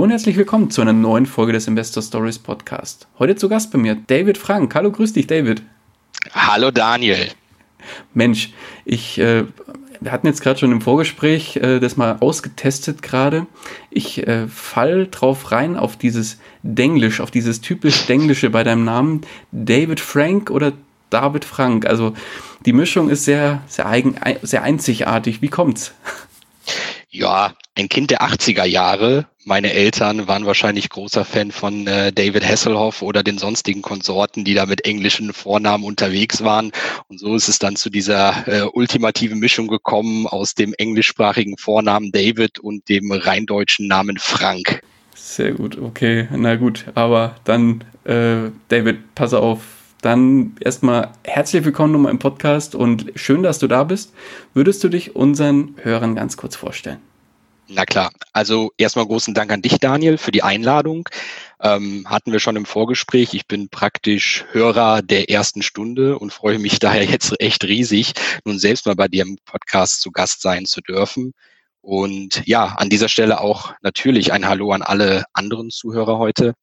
Hallo und herzlich willkommen zu einer neuen Folge des Investor Stories Podcast. Heute zu Gast bei mir David Frank. Hallo, grüß dich, David. Hallo, Daniel. Mensch, ich, äh, wir hatten jetzt gerade schon im Vorgespräch äh, das mal ausgetestet gerade. Ich äh, fall drauf rein auf dieses Denglisch, auf dieses typisch Denglische bei deinem Namen. David Frank oder David Frank. Also die Mischung ist sehr, sehr eigen, sehr einzigartig. Wie kommt's? Ja, ein Kind der 80er Jahre. Meine Eltern waren wahrscheinlich großer Fan von äh, David Hasselhoff oder den sonstigen Konsorten, die da mit englischen Vornamen unterwegs waren. Und so ist es dann zu dieser äh, ultimativen Mischung gekommen aus dem englischsprachigen Vornamen David und dem reindeutschen Namen Frank. Sehr gut, okay. Na gut, aber dann, äh, David, pass auf, dann erstmal herzlich willkommen nochmal im Podcast und schön, dass du da bist. Würdest du dich unseren Hörern ganz kurz vorstellen? Na klar, also erstmal großen Dank an dich, Daniel, für die Einladung. Ähm, hatten wir schon im Vorgespräch. Ich bin praktisch Hörer der ersten Stunde und freue mich daher jetzt echt riesig, nun selbst mal bei dir im Podcast zu Gast sein zu dürfen. Und ja, an dieser Stelle auch natürlich ein Hallo an alle anderen Zuhörer heute.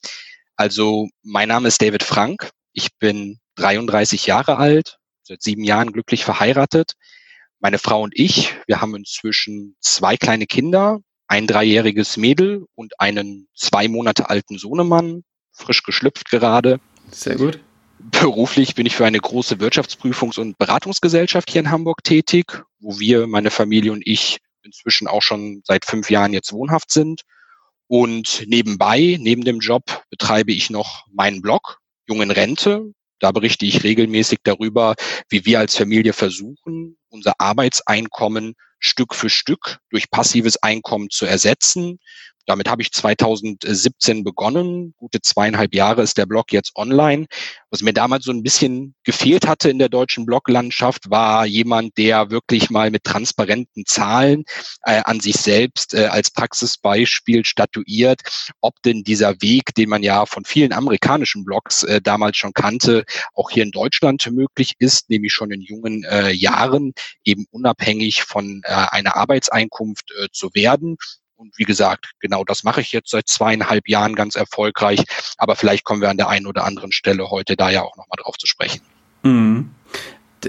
Also mein Name ist David Frank. Ich bin 33 Jahre alt, seit sieben Jahren glücklich verheiratet. Meine Frau und ich, wir haben inzwischen zwei kleine Kinder, ein dreijähriges Mädel und einen zwei Monate alten Sohnemann, frisch geschlüpft gerade. Sehr gut. Beruflich bin ich für eine große Wirtschaftsprüfungs- und Beratungsgesellschaft hier in Hamburg tätig, wo wir, meine Familie und ich, inzwischen auch schon seit fünf Jahren jetzt wohnhaft sind. Und nebenbei, neben dem Job, betreibe ich noch meinen Blog, Jungen Rente. Da berichte ich regelmäßig darüber, wie wir als Familie versuchen, unser Arbeitseinkommen Stück für Stück durch passives Einkommen zu ersetzen. Damit habe ich 2017 begonnen. Gute zweieinhalb Jahre ist der Blog jetzt online. Was mir damals so ein bisschen gefehlt hatte in der deutschen Bloglandschaft, war jemand, der wirklich mal mit transparenten Zahlen äh, an sich selbst äh, als Praxisbeispiel statuiert, ob denn dieser Weg, den man ja von vielen amerikanischen Blogs äh, damals schon kannte, auch hier in Deutschland möglich ist, nämlich schon in jungen äh, Jahren eben unabhängig von äh, einer Arbeitseinkunft äh, zu werden und wie gesagt, genau das mache ich jetzt seit zweieinhalb Jahren ganz erfolgreich. Aber vielleicht kommen wir an der einen oder anderen Stelle heute da ja auch nochmal drauf zu sprechen. Mhm.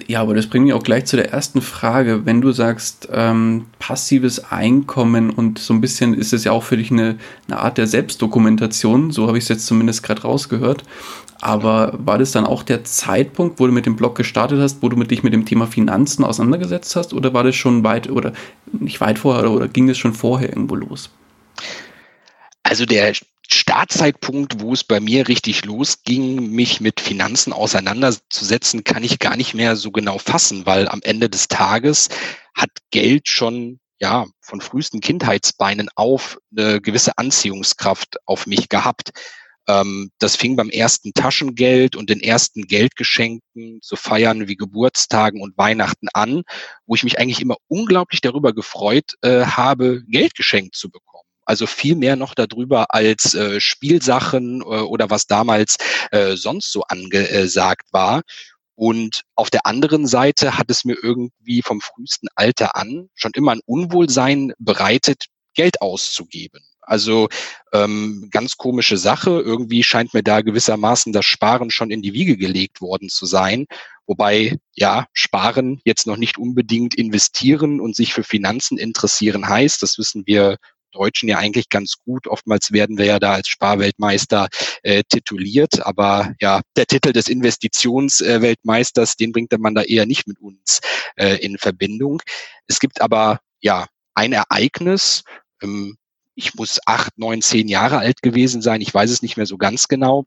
Ja, aber das bringt mich auch gleich zu der ersten Frage. Wenn du sagst, ähm, passives Einkommen und so ein bisschen ist es ja auch für dich eine, eine Art der Selbstdokumentation, so habe ich es jetzt zumindest gerade rausgehört. Aber war das dann auch der Zeitpunkt, wo du mit dem Blog gestartet hast, wo du mit dich mit dem Thema Finanzen auseinandergesetzt hast? Oder war das schon weit oder nicht weit vorher oder, oder ging das schon vorher irgendwo los? Also der Startzeitpunkt, wo es bei mir richtig losging, mich mit Finanzen auseinanderzusetzen, kann ich gar nicht mehr so genau fassen, weil am Ende des Tages hat Geld schon ja von frühesten Kindheitsbeinen auf eine gewisse Anziehungskraft auf mich gehabt. Ähm, das fing beim ersten Taschengeld und den ersten Geldgeschenken zu feiern wie Geburtstagen und Weihnachten an, wo ich mich eigentlich immer unglaublich darüber gefreut äh, habe, Geld geschenkt zu bekommen. Also viel mehr noch darüber als äh, Spielsachen äh, oder was damals äh, sonst so angesagt war. Und auf der anderen Seite hat es mir irgendwie vom frühesten Alter an schon immer ein Unwohlsein bereitet, Geld auszugeben. Also ähm, ganz komische Sache. Irgendwie scheint mir da gewissermaßen das Sparen schon in die Wiege gelegt worden zu sein. Wobei, ja, sparen jetzt noch nicht unbedingt investieren und sich für Finanzen interessieren heißt. Das wissen wir Deutschen ja eigentlich ganz gut. Oftmals werden wir ja da als Sparweltmeister äh, tituliert, aber ja, der Titel des Investitionsweltmeisters, äh, den bringt man da eher nicht mit uns äh, in Verbindung. Es gibt aber ja ein Ereignis, ähm, ich muss acht, neun, zehn Jahre alt gewesen sein, ich weiß es nicht mehr so ganz genau,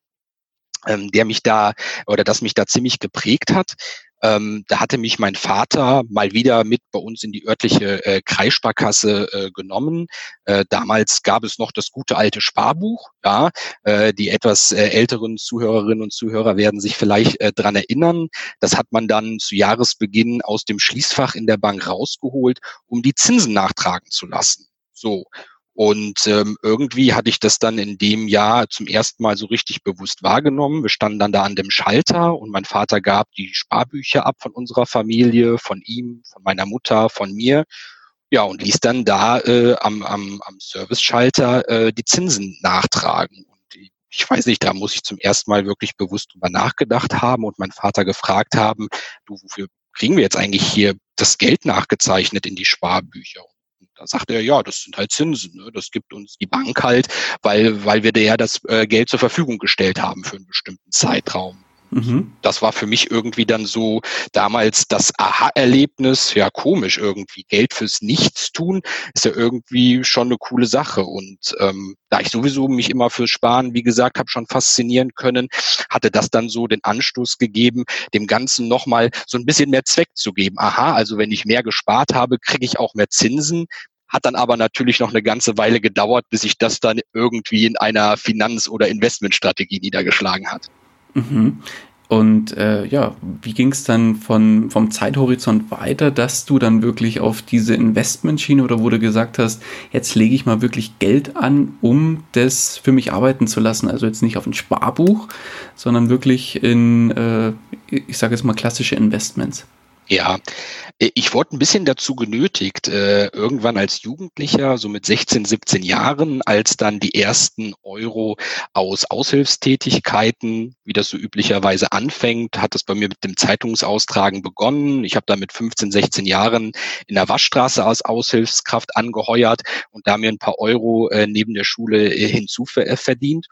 ähm, der mich da oder das mich da ziemlich geprägt hat. Ähm, da hatte mich mein Vater mal wieder mit bei uns in die örtliche äh, Kreissparkasse äh, genommen. Äh, damals gab es noch das gute alte Sparbuch. Ja, äh, die etwas äh, älteren Zuhörerinnen und Zuhörer werden sich vielleicht äh, dran erinnern. Das hat man dann zu Jahresbeginn aus dem Schließfach in der Bank rausgeholt, um die Zinsen nachtragen zu lassen. So. Und ähm, irgendwie hatte ich das dann in dem Jahr zum ersten Mal so richtig bewusst wahrgenommen. Wir standen dann da an dem Schalter und mein Vater gab die Sparbücher ab von unserer Familie, von ihm, von meiner Mutter, von mir. Ja, und ließ dann da äh, am, am, am Service-Schalter äh, die Zinsen nachtragen. Und ich weiß nicht, da muss ich zum ersten Mal wirklich bewusst drüber nachgedacht haben und meinen Vater gefragt haben, du, wofür kriegen wir jetzt eigentlich hier das Geld nachgezeichnet in die Sparbücher? Da sagt er, ja, das sind halt Zinsen. Ne? Das gibt uns die Bank halt, weil, weil wir der das äh, Geld zur Verfügung gestellt haben für einen bestimmten Zeitraum. Mhm. Das war für mich irgendwie dann so damals das Aha-Erlebnis, ja komisch irgendwie. Geld fürs Nichtstun ist ja irgendwie schon eine coole Sache. Und ähm, da ich sowieso mich immer fürs Sparen, wie gesagt, habe schon faszinieren können, hatte das dann so den Anstoß gegeben, dem Ganzen nochmal so ein bisschen mehr Zweck zu geben. Aha, also wenn ich mehr gespart habe, kriege ich auch mehr Zinsen. Hat dann aber natürlich noch eine ganze Weile gedauert, bis sich das dann irgendwie in einer Finanz- oder Investmentstrategie niedergeschlagen hat. Mhm. Und äh, ja, wie ging es dann von, vom Zeithorizont weiter, dass du dann wirklich auf diese Investmentschiene oder wo du gesagt hast, jetzt lege ich mal wirklich Geld an, um das für mich arbeiten zu lassen? Also jetzt nicht auf ein Sparbuch, sondern wirklich in, äh, ich sage jetzt mal, klassische Investments. Ja, äh, ich wurde ein bisschen dazu genötigt, äh, irgendwann als Jugendlicher, so mit 16, 17 Jahren, als dann die ersten Euro aus Aushilfstätigkeiten, wie das so üblicherweise anfängt, hat es bei mir mit dem Zeitungsaustragen begonnen. Ich habe da mit 15, 16 Jahren in der Waschstraße als Aushilfskraft angeheuert und da mir ein paar Euro äh, neben der Schule hinzu verdient.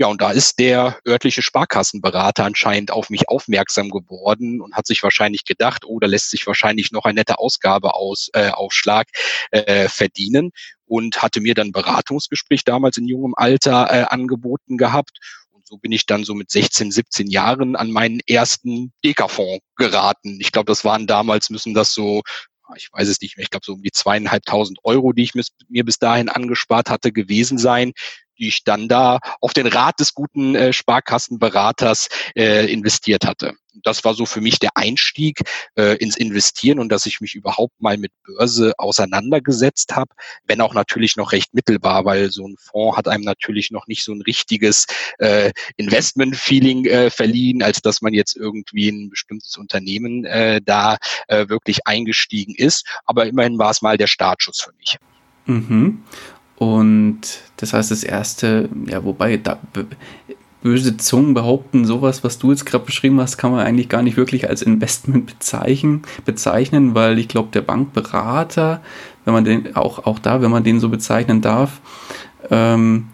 Ja, und da ist der örtliche Sparkassenberater anscheinend auf mich aufmerksam geworden und hat sich wahrscheinlich gedacht, oh, da lässt sich wahrscheinlich noch ein netter Ausgabeaufschlag äh, äh, verdienen und hatte mir dann Beratungsgespräch damals in jungem Alter äh, angeboten gehabt. Und so bin ich dann so mit 16, 17 Jahren an meinen ersten Deka-Fonds geraten. Ich glaube, das waren damals, müssen das so ich weiß es nicht mehr, ich glaube so um die zweieinhalbtausend Euro, die ich mir bis dahin angespart hatte, gewesen sein, die ich dann da auf den Rat des guten äh, Sparkassenberaters äh, investiert hatte. Das war so für mich der Einstieg äh, ins Investieren und dass ich mich überhaupt mal mit Börse auseinandergesetzt habe, wenn auch natürlich noch recht mittelbar, weil so ein Fonds hat einem natürlich noch nicht so ein richtiges äh, Investment-Feeling äh, verliehen, als dass man jetzt irgendwie ein bestimmtes Unternehmen äh, da äh, wirklich eingestiegen ist. Aber immerhin war es mal der Startschuss für mich. Mhm. Und das heißt, das erste, ja, wobei da, böse Zungen behaupten, sowas, was du jetzt gerade beschrieben hast, kann man eigentlich gar nicht wirklich als Investment bezeichnen, bezeichnen weil ich glaube, der Bankberater, wenn man den, auch, auch da, wenn man den so bezeichnen darf, ähm,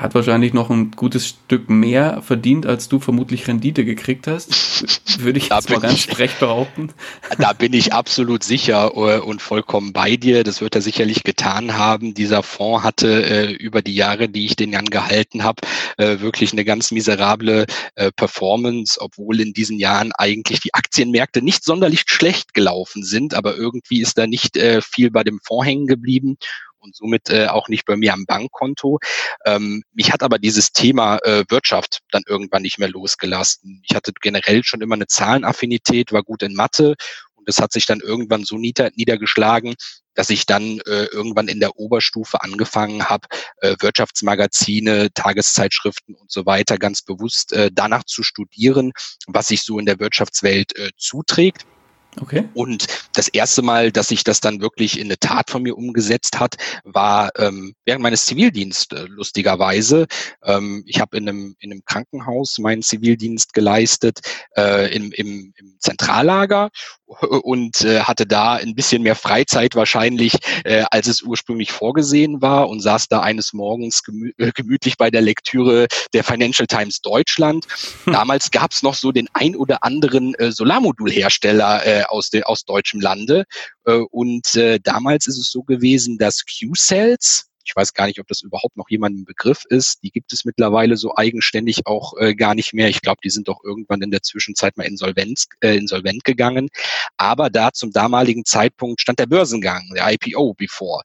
hat wahrscheinlich noch ein gutes Stück mehr verdient, als du vermutlich Rendite gekriegt hast. Würde ich jetzt mal ganz frech behaupten. Da bin ich absolut sicher äh, und vollkommen bei dir. Das wird er sicherlich getan haben. Dieser Fonds hatte äh, über die Jahre, die ich den Jan gehalten habe, äh, wirklich eine ganz miserable Performance, obwohl in diesen Jahren eigentlich die Aktienmärkte nicht sonderlich schlecht gelaufen sind. Aber irgendwie ist da nicht viel bei dem Fonds hängen geblieben und somit äh, auch nicht bei mir am Bankkonto. Ähm, mich hat aber dieses Thema äh, Wirtschaft dann irgendwann nicht mehr losgelassen. Ich hatte generell schon immer eine Zahlenaffinität, war gut in Mathe und das hat sich dann irgendwann so nieder, niedergeschlagen, dass ich dann äh, irgendwann in der Oberstufe angefangen habe, äh, Wirtschaftsmagazine, Tageszeitschriften und so weiter ganz bewusst äh, danach zu studieren, was sich so in der Wirtschaftswelt äh, zuträgt. Okay. Und das erste Mal, dass sich das dann wirklich in eine Tat von mir umgesetzt hat, war ähm, während meines Zivildienstes, äh, lustigerweise. Ähm, ich habe in einem, in einem Krankenhaus meinen Zivildienst geleistet, äh, im, im, im Zentrallager und äh, hatte da ein bisschen mehr Freizeit wahrscheinlich, äh, als es ursprünglich vorgesehen war und saß da eines Morgens gemü äh, gemütlich bei der Lektüre der Financial Times Deutschland. Hm. Damals gab es noch so den ein oder anderen äh, Solarmodulhersteller äh, aus, de, aus deutschem Lande äh, und äh, damals ist es so gewesen, dass Q-Cells Ich weiß gar nicht, ob das überhaupt noch jemandem Begriff ist. Die gibt es mittlerweile so eigenständig auch äh, gar nicht mehr. Ich glaube, die sind doch irgendwann in der Zwischenzeit mal insolvenz, äh, insolvent gegangen. Aber da zum damaligen Zeitpunkt stand der Börsengang, der IPO bevor.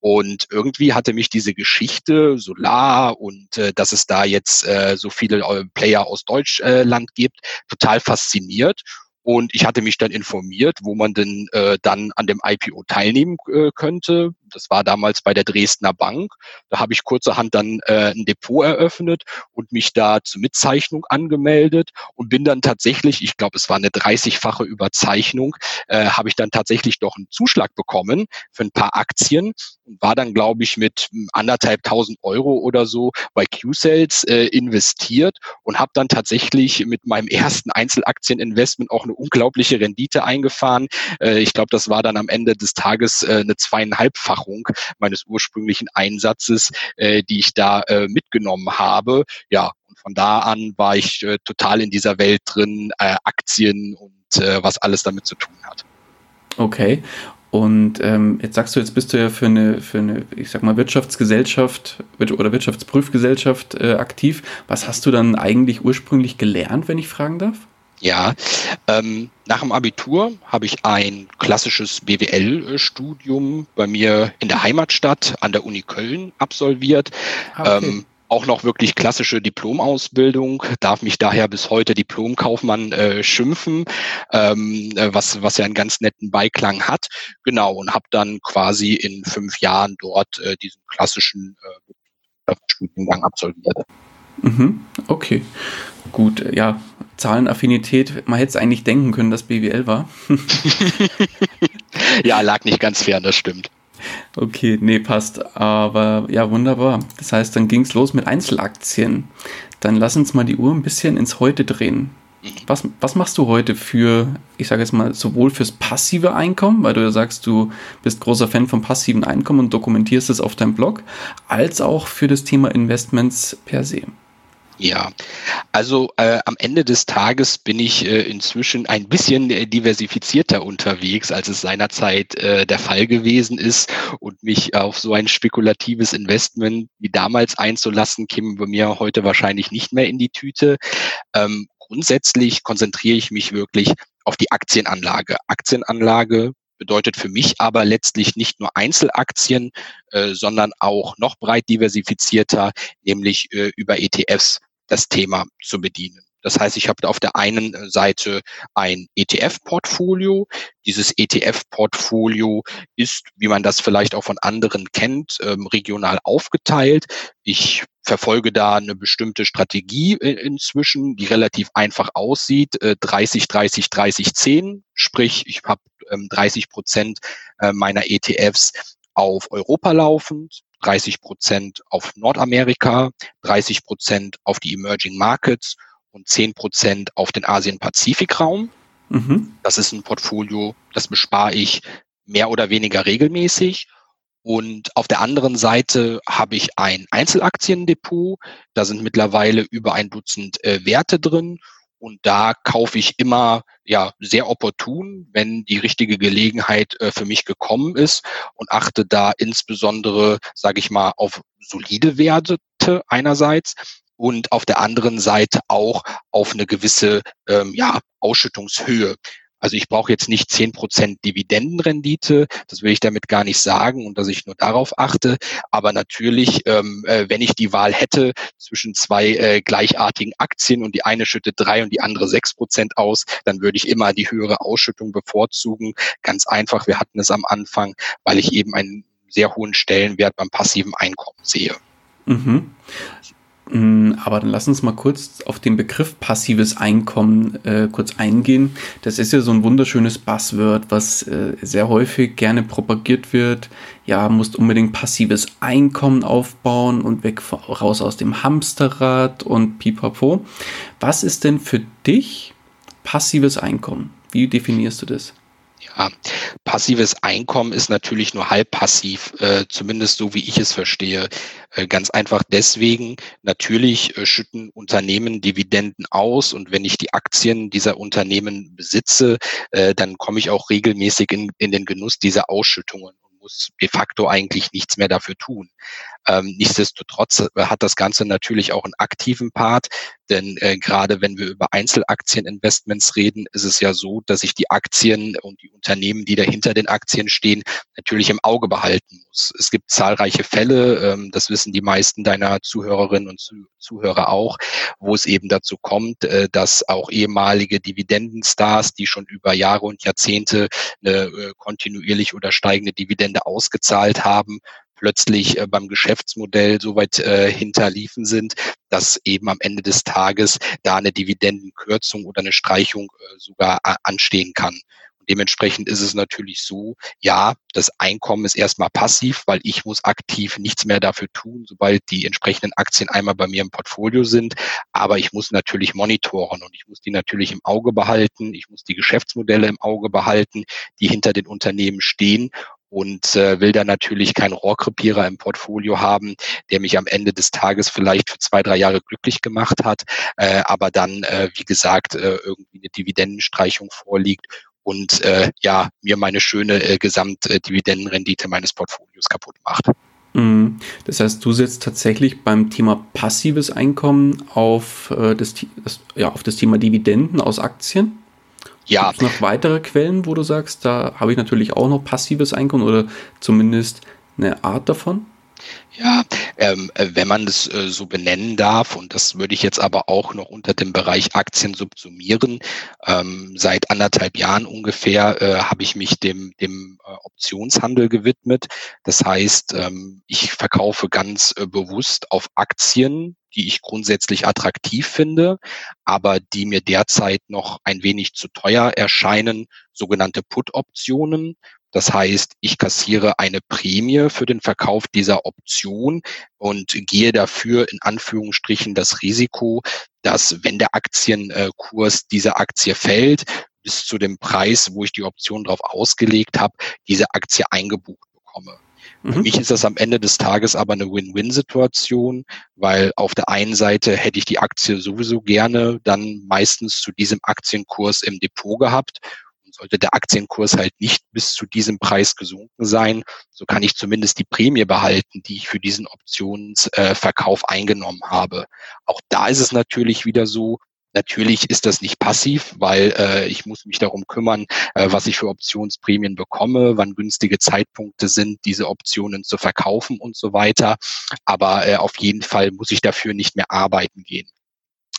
Und irgendwie hatte mich diese Geschichte Solar und äh, dass es da jetzt äh, so viele äh, Player aus Deutschland gibt, total fasziniert. Und ich hatte mich dann informiert, wo man denn äh, dann an dem IPO teilnehmen äh, könnte. Das war damals bei der Dresdner Bank. Da habe ich kurzerhand dann äh, ein Depot eröffnet und mich da zur Mitzeichnung angemeldet und bin dann tatsächlich, ich glaube, es war eine 30-fache Überzeichnung, äh, habe ich dann tatsächlich doch einen Zuschlag bekommen für ein paar Aktien und war dann, glaube ich, mit anderthalb tausend Euro oder so bei Q-Sales äh, investiert und habe dann tatsächlich mit meinem ersten Einzelaktieninvestment auch eine unglaubliche Rendite eingefahren. Äh, ich glaube, das war dann am Ende des Tages äh, eine zweieinhalbfachung meines ursprünglichen Einsatzes, äh, die ich da äh, mitgenommen habe. Ja, und von da an war ich äh, total in dieser Welt drin, äh, Aktien und äh, was alles damit zu tun hat. Okay. Und ähm, jetzt sagst du, jetzt bist du ja für eine, für eine, ich sag mal, Wirtschaftsgesellschaft oder Wirtschaftsprüfgesellschaft äh, aktiv. Was hast du dann eigentlich ursprünglich gelernt, wenn ich fragen darf? Ja, ähm, nach dem Abitur habe ich ein klassisches BWL-Studium bei mir in der Heimatstadt an der Uni Köln absolviert. Ah, okay. ähm, auch noch wirklich klassische Diplomausbildung, darf mich daher bis heute Diplomkaufmann äh, schimpfen, ähm, äh, was, was ja einen ganz netten Beiklang hat. Genau, und habe dann quasi in fünf Jahren dort äh, diesen klassischen äh, Studiengang absolviert. Mhm, okay, gut, ja, Zahlenaffinität, man hätte es eigentlich denken können, dass BWL war. ja, lag nicht ganz fern, das stimmt. Okay, nee, passt. Aber ja, wunderbar. Das heißt, dann ging es los mit Einzelaktien. Dann lass uns mal die Uhr ein bisschen ins Heute drehen. Was, was machst du heute für, ich sage jetzt mal, sowohl fürs passive Einkommen, weil du ja sagst, du bist großer Fan vom passiven Einkommen und dokumentierst es auf deinem Blog, als auch für das Thema Investments per se? Ja, also äh, am Ende des Tages bin ich äh, inzwischen ein bisschen äh, diversifizierter unterwegs, als es seinerzeit äh, der Fall gewesen ist. Und mich auf so ein spekulatives Investment wie damals einzulassen, käme bei mir heute wahrscheinlich nicht mehr in die Tüte. Ähm, grundsätzlich konzentriere ich mich wirklich auf die Aktienanlage. Aktienanlage bedeutet für mich aber letztlich nicht nur Einzelaktien, äh, sondern auch noch breit diversifizierter, nämlich äh, über ETFs das Thema zu bedienen. Das heißt, ich habe auf der einen Seite ein ETF-Portfolio. Dieses ETF-Portfolio ist, wie man das vielleicht auch von anderen kennt, ähm, regional aufgeteilt. Ich verfolge da eine bestimmte Strategie inzwischen, die relativ einfach aussieht. 30, 30, 30, 10. Sprich, ich habe 30 Prozent äh, meiner ETFs auf Europa laufend, 30 Prozent auf Nordamerika, 30 Prozent auf die Emerging Markets und 10 Prozent auf den Asien-Pazifik-Raum. Mhm. Das ist ein Portfolio, das bespare ich mehr oder weniger regelmäßig. Und auf der anderen Seite habe ich ein Einzelaktiendepot. Da sind mittlerweile über ein Dutzend äh, Werte drin. Und da kaufe ich immer ja sehr opportun, wenn die richtige Gelegenheit äh, für mich gekommen ist und achte da insbesondere, sage ich mal, auf solide Werte einerseits und auf der anderen Seite auch auf eine gewisse ähm, ja, Ausschüttungshöhe. Also ich brauche jetzt nicht zehn Prozent Dividendenrendite, das will ich damit gar nicht sagen und dass ich nur darauf achte. Aber natürlich, ähm, äh, wenn ich die Wahl hätte zwischen zwei äh, gleichartigen Aktien und die eine schüttet drei und die andere sechs Prozent aus, dann würde ich immer die höhere Ausschüttung bevorzugen. Ganz einfach, wir hatten es am Anfang, weil ich eben einen sehr hohen Stellenwert beim passiven Einkommen sehe. Mhm. Mm, aber dann lass uns mal kurz auf den Begriff passives Einkommen äh, kurz eingehen. Das ist ja so ein wunderschönes Buzzword, was äh, sehr häufig gerne propagiert wird. Ja, musst unbedingt passives Einkommen aufbauen und weg raus aus dem Hamsterrad und pipapo. Was ist denn für dich passives Einkommen? Wie definierst du das? Ja, passives Einkommen ist natürlich nur halb passiv, äh, zumindest so wie ich es verstehe. Äh, ganz einfach deswegen, natürlich äh, schütten Unternehmen Dividenden aus und wenn ich die Aktien dieser Unternehmen besitze, äh, dann komme ich auch regelmäßig in, in den Genuss dieser Ausschüttungen muss de facto eigentlich nichts mehr dafür tun. Ähm, nichtsdestotrotz äh, hat das Ganze natürlich auch einen aktiven Part, denn äh, gerade wenn wir über Einzelaktieninvestments reden, ist es ja so, dass ich die Aktien und die Unternehmen, die dahinter den Aktien stehen, natürlich im Auge behalten muss. Es gibt zahlreiche Fälle, ähm, das wissen die meisten deiner Zuhörerinnen und Zuhörer auch, wo es eben dazu kommt, äh, dass auch ehemalige Dividendenstars, die schon über Jahre und Jahrzehnte eine äh, kontinuierlich oder steigende Dividende ausgezahlt haben, plötzlich äh, beim Geschäftsmodell so weit äh, hinterliefen sind, dass eben am Ende des Tages da eine Dividendenkürzung oder eine Streichung äh, sogar äh, anstehen kann. Dementsprechend ist es natürlich so, ja, das Einkommen ist erstmal passiv, weil ich muss aktiv nichts mehr dafür tun, sobald die entsprechenden Aktien einmal bei mir im Portfolio sind. Aber ich muss natürlich monitoren und ich muss die natürlich im Auge behalten. Ich muss die Geschäftsmodelle im Auge behalten, die hinter den Unternehmen stehen und äh, will dann natürlich keinen Rohrkrepierer im Portfolio haben, der mich am Ende des Tages vielleicht für zwei, drei Jahre glücklich gemacht hat, äh, aber dann, äh, wie gesagt, äh, irgendwie eine Dividendenstreichung vorliegt und äh, ja, mir meine schöne äh, Gesamtdividendenrendite meines Portfolios kaputt macht. Mhm. Das heißt, du setzt tatsächlich beim Thema passives Einkommen auf, äh, das, das, ja, auf das Thema Dividenden aus Aktien? Ja. Gibt es noch weitere Quellen, wo du sagst, da habe ich natürlich auch noch passives Einkommen oder zumindest eine Art davon? Ja, ähm, äh, wenn man das äh, so benennen darf, und das würde ich jetzt aber auch noch unter dem Bereich Aktien subsumieren. Ähm, seit anderthalb Jahren ungefähr äh, habe ich mich dem, dem äh, Optionshandel gewidmet. Das heißt, ähm, ich verkaufe ganz äh, bewusst auf Aktien, die ich grundsätzlich attraktiv finde, aber die mir derzeit noch ein wenig zu teuer erscheinen, sogenannte Put-Optionen. Das heißt, ich kassiere eine Prämie für den Verkauf dieser Option und gehe dafür in Anführungsstrichen das Risiko, dass wenn der Aktienkurs dieser Aktie fällt, bis zu dem Preis, wo ich die Option drauf ausgelegt habe, diese Aktie eingebucht bekomme. Mhm. Für mich ist das am Ende des Tages aber eine Win-Win-Situation, weil auf der einen Seite hätte ich die Aktie sowieso gerne dann meistens zu diesem Aktienkurs im Depot gehabt sollte der Aktienkurs halt nicht bis zu diesem Preis gesunken sein, so kann ich zumindest die Prämie behalten, die ich für diesen Optionsverkauf äh, eingenommen habe. Auch da ist es natürlich wieder so, Natürlich ist das nicht passiv, weil äh, ich muss mich darum kümmern, äh, was ich für Optionsprämien bekomme, wann günstige Zeitpunkte sind, diese Optionen zu verkaufen und so weiter. Aber äh, auf jeden Fall muss ich dafür nicht mehr arbeiten gehen.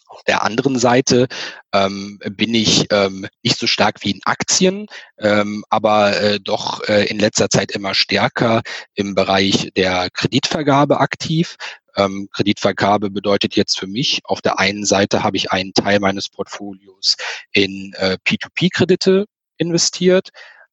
Auf der anderen Seite ähm, bin ich ähm, nicht so stark wie in Aktien, ähm, aber äh, doch äh, in letzter Zeit immer stärker im Bereich der Kreditvergabe aktiv. Ähm, Kreditvergabe bedeutet jetzt für mich, auf der einen Seite habe ich einen Teil meines Portfolios in äh, P2P-Kredite investiert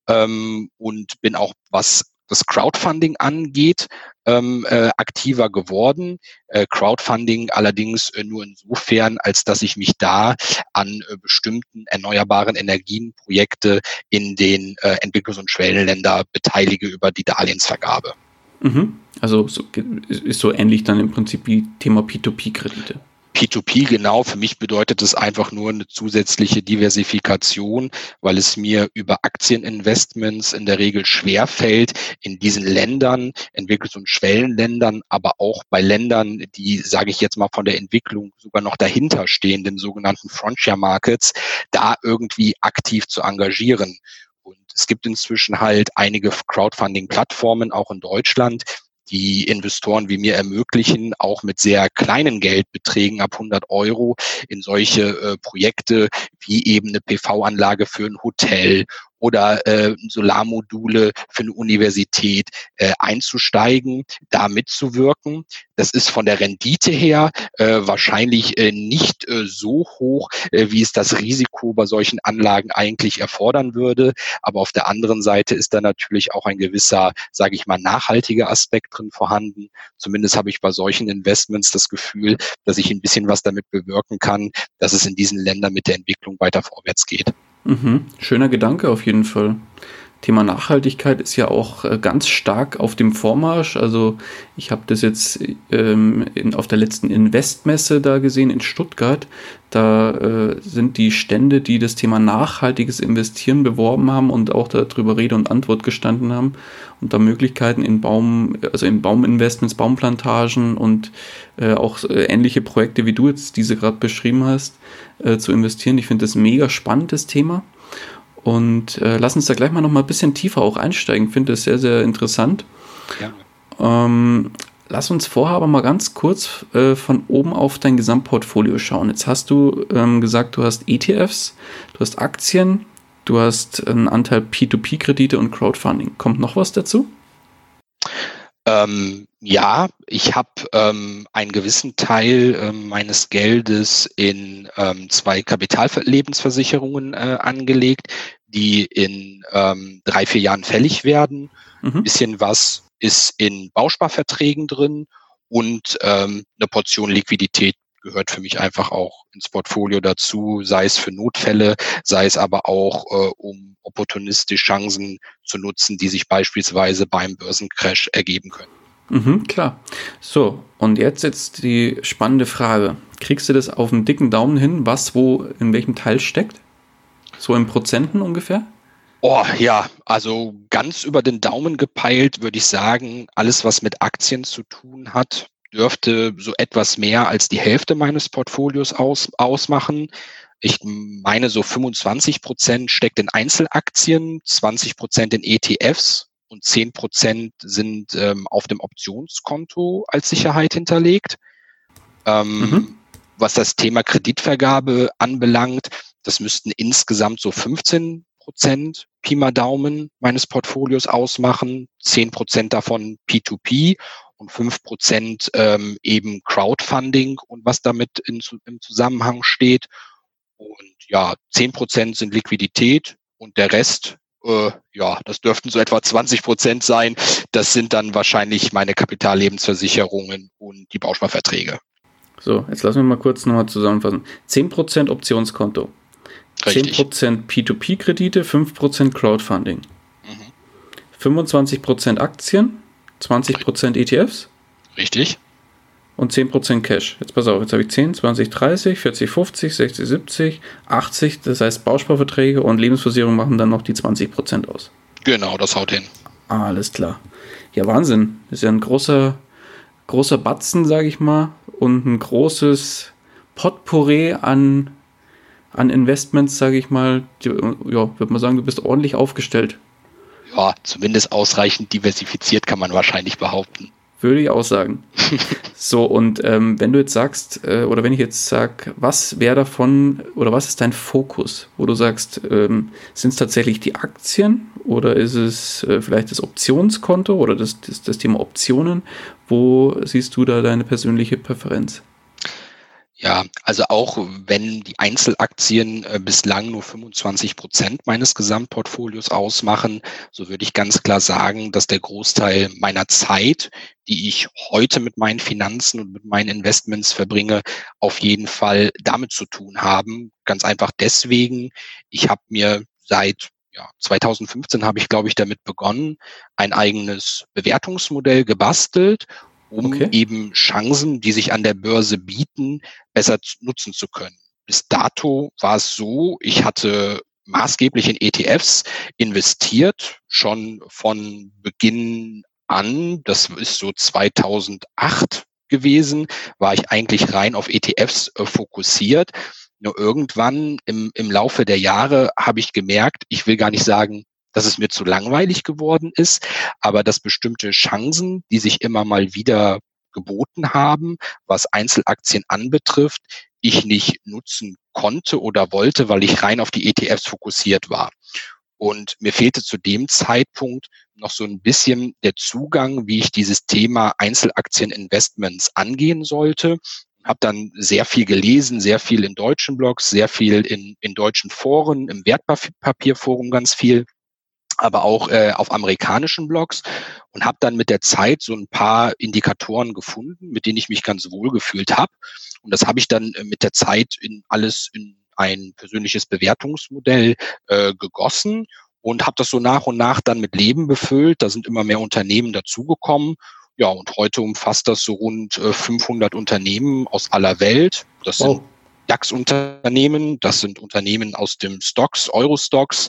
ähm, und bin auch, was das Crowdfunding angeht, ähm, äh, aktiver geworden. Äh, Crowdfunding allerdings äh, nur insofern, als dass ich mich da an äh, bestimmten erneuerbaren Energienprojekte in den äh, Entwicklungs- und Schwellenländer beteilige über die Darlehensvergabe. Mhm. Also so, ist so ähnlich dann im Prinzip wie Thema P2P-Kredite. P2P genau, für mich bedeutet es einfach nur eine zusätzliche Diversifikation, weil es mir über Aktieninvestments in der Regel schwer fällt, in diesen Ländern, Entwicklungs- und Schwellenländern, aber auch bei Ländern, die, sage ich jetzt mal, von der Entwicklung sogar noch dahinter stehen, den sogenannten Frontier Markets, da irgendwie aktiv zu engagieren. Und es gibt inzwischen halt einige Crowdfunding-Plattformen, auch in Deutschland, die Investoren wie mir ermöglichen, auch mit sehr kleinen Geldbeträgen ab 100 Euro in solche äh, Projekte wie eben eine PV-Anlage für ein Hotel oder äh, Solarmodule für eine Universität äh, einzusteigen, da mitzuwirken. Das ist von der Rendite her äh, wahrscheinlich äh, nicht äh, so hoch, äh, wie es das Risiko bei solchen Anlagen eigentlich erfordern würde. Aber auf der anderen Seite ist da natürlich auch ein gewisser, sage ich mal, nachhaltiger Aspekt drin vorhanden. Zumindest habe ich bei solchen Investments das Gefühl, dass ich ein bisschen was damit bewirken kann, dass es in diesen Ländern mit der Entwicklung weiter vorwärts geht. Mhm. Schöner Gedanke auf jeden Fall. Thema Nachhaltigkeit ist ja auch äh, ganz stark auf dem Vormarsch. Also ich habe das jetzt ähm, in, auf der letzten Investmesse da gesehen in Stuttgart. Da äh, sind die Stände, die das Thema nachhaltiges Investieren beworben haben und auch darüber Rede und Antwort gestanden haben und da Möglichkeiten in Baum, also in Bauminvestments, Baumplantagen und äh, auch äh, ähnliche Projekte, wie du jetzt diese gerade beschrieben hast, äh, zu investieren. Ich finde das mega spannendes Thema. Und äh, lass uns da gleich mal noch mal ein bisschen tiefer auch einsteigen. Finde das sehr, sehr interessant. Ja. Ähm, lass uns vorher aber mal ganz kurz äh, von oben auf dein Gesamtportfolio schauen. Jetzt hast du ähm, gesagt, du hast ETFs, du hast Aktien, du hast einen Anteil P2P-Kredite und Crowdfunding. Kommt noch was dazu? Ähm, ja, ich habe ähm, einen gewissen Teil ähm, meines Geldes in ähm, zwei Kapitallebensversicherungen äh, angelegt, die in ähm, drei, vier Jahren fällig werden. Mhm. Ein bisschen was ist in Bausparverträgen drin und ähm, eine Portion Liquidität gehört für mich einfach auch ins Portfolio dazu, sei es für Notfälle, sei es aber auch, äh, um opportunistisch Chancen zu nutzen, die sich beispielsweise beim Börsencrash ergeben können. Mhm, klar. So, und jetzt jetzt die spannende Frage. Kriegst du das auf einen dicken Daumen hin, was wo in welchem Teil steckt? So in Prozenten ungefähr? Oh ja, also ganz über den Daumen gepeilt würde ich sagen, alles, was mit Aktien zu tun hat, dürfte so etwas mehr als die Hälfte meines Portfolios aus, ausmachen. Ich meine, so 25 Prozent steckt in Einzelaktien, 20 Prozent in ETFs und 10 Prozent sind ähm, auf dem Optionskonto als Sicherheit hinterlegt. Ähm, mhm. Was das Thema Kreditvergabe anbelangt, das müssten insgesamt so 15 Prozent Pi mal Daumen meines Portfolios ausmachen, 10 Prozent davon P2P und 5 Prozent ähm, eben Crowdfunding und was damit in, im Zusammenhang steht. Und ja, 10 Prozent sind Liquidität und der Rest, äh, ja, das dürften so etwa 20 Prozent sein. Das sind dann wahrscheinlich meine Kapitallebensversicherungen und die Bausparverträge. So, jetzt lassen wir mal kurz nochmal zusammenfassen. 10 Prozent Optionskonto. Richtig. 10% P2P-Kredite, 5% Crowdfunding. Mhm. 25% Aktien, 20% ETFs. Richtig. Und 10% Cash. Jetzt pass auf, jetzt habe ich 10, 20, 30, 40, 50, 60, 70, 80. Das heißt, Bausparverträge und Lebensversicherung machen dann noch die 20% aus. Genau, das haut hin. Alles klar. Ja, Wahnsinn. Das ist ja ein großer, großer Batzen, sage ich mal, und ein großes Potpourri an, an Investments, sage ich mal. Ja, würde man sagen, du bist ordentlich aufgestellt ja, zumindest ausreichend diversifiziert kann man wahrscheinlich behaupten. Würde ich auch sagen. so, und ähm, wenn du jetzt sagst, äh, oder wenn ich jetzt sage, was wäre davon, oder was ist dein Fokus, wo du sagst, ähm, sind es tatsächlich die Aktien oder ist es äh, vielleicht das Optionskonto oder das, das, das Thema Optionen? Wo siehst du da deine persönliche Präferenz? Ja, also auch wenn die Einzelaktien äh, bislang nur 25 Prozent meines Gesamtportfolios ausmachen, so würde ich ganz klar sagen, dass der Großteil meiner Zeit, die ich heute mit meinen Finanzen und mit meinen Investments verbringe, auf jeden Fall damit zu tun haben. Ganz einfach deswegen, ich habe mir seit ja, 2015 habe ich, glaube ich, damit begonnen, ein eigenes Bewertungsmodell gebastelt um okay. eben Chancen, die sich an der Börse bieten, besser nutzen zu können. Bis dato war es so, ich hatte maßgeblich in ETFs investiert, schon von Beginn an, das ist so 2008 gewesen, war ich eigentlich rein auf ETFs äh, fokussiert. Nur irgendwann im, im Laufe der Jahre habe ich gemerkt, ich will gar nicht sagen, dass es mir zu langweilig geworden ist, aber dass bestimmte Chancen, die sich immer mal wieder geboten haben, was Einzelaktien anbetrifft, ich nicht nutzen konnte oder wollte, weil ich rein auf die ETFs fokussiert war. Und mir fehlte zu dem Zeitpunkt noch so ein bisschen der Zugang, wie ich dieses Thema Einzelaktieninvestments angehen sollte. Habe dann sehr viel gelesen, sehr viel in deutschen Blogs, sehr viel in, in deutschen Foren, im Wertpapierforum ganz viel aber auch äh, auf amerikanischen Blogs und habe dann mit der Zeit so ein paar Indikatoren gefunden, mit denen ich mich ganz wohl gefühlt habe. Und das habe ich dann äh, mit der Zeit in alles in ein persönliches Bewertungsmodell äh, gegossen und habe das so nach und nach dann mit Leben befüllt. Da sind immer mehr Unternehmen dazugekommen. Ja, und heute umfasst das so rund 500 Unternehmen aus aller Welt. Das wow. sind DAX-Unternehmen, das sind Unternehmen aus dem Stocks, Eurostocks,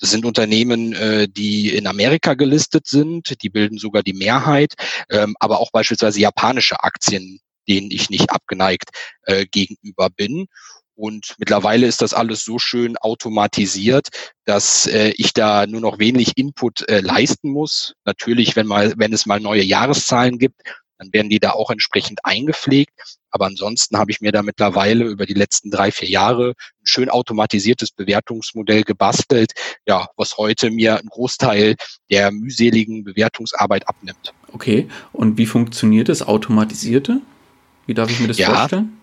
das sind Unternehmen, äh, die in Amerika gelistet sind, die bilden sogar die Mehrheit, ähm, aber auch beispielsweise japanische Aktien, denen ich nicht abgeneigt äh, gegenüber bin. Und mittlerweile ist das alles so schön automatisiert, dass äh, ich da nur noch wenig Input äh, leisten muss. Natürlich, wenn mal, wenn es mal neue Jahreszahlen gibt, dann werden die da auch entsprechend eingepflegt. Aber ansonsten habe ich mir da mittlerweile über die letzten drei, vier Jahre ein schön automatisiertes Bewertungsmodell gebastelt, ja, was heute mir einen Großteil der mühseligen Bewertungsarbeit abnimmt. Okay, und wie funktioniert das Automatisierte? Wie darf ich mir das ja, vorstellen?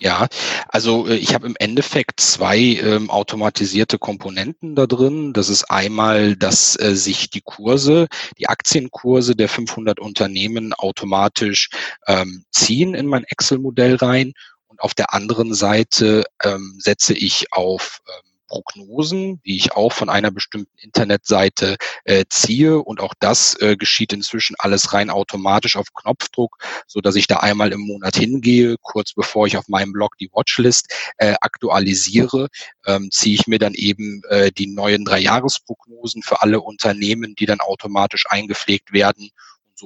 Ja, also äh, ich habe im Endeffekt zwei ähm, automatisierte Komponenten da drin. Das ist einmal, dass äh, sich die Kurse, die Aktienkurse der 500 Unternehmen automatisch ähm, ziehen in mein Excel-Modell rein. Und auf der anderen Seite ähm, setze ich auf ähm, Prognosen, die ich auch von einer bestimmten Internetseite äh, ziehe. Und auch das äh, geschieht inzwischen alles rein automatisch auf Knopfdruck, so dass ich da einmal im Monat hingehe, kurz bevor ich auf meinem Blog die Watchlist äh, aktualisiere, ähm, ziehe ich mir dann eben äh, die neuen Dreijahresprognosen für alle Unternehmen, die dann automatisch eingepflegt werden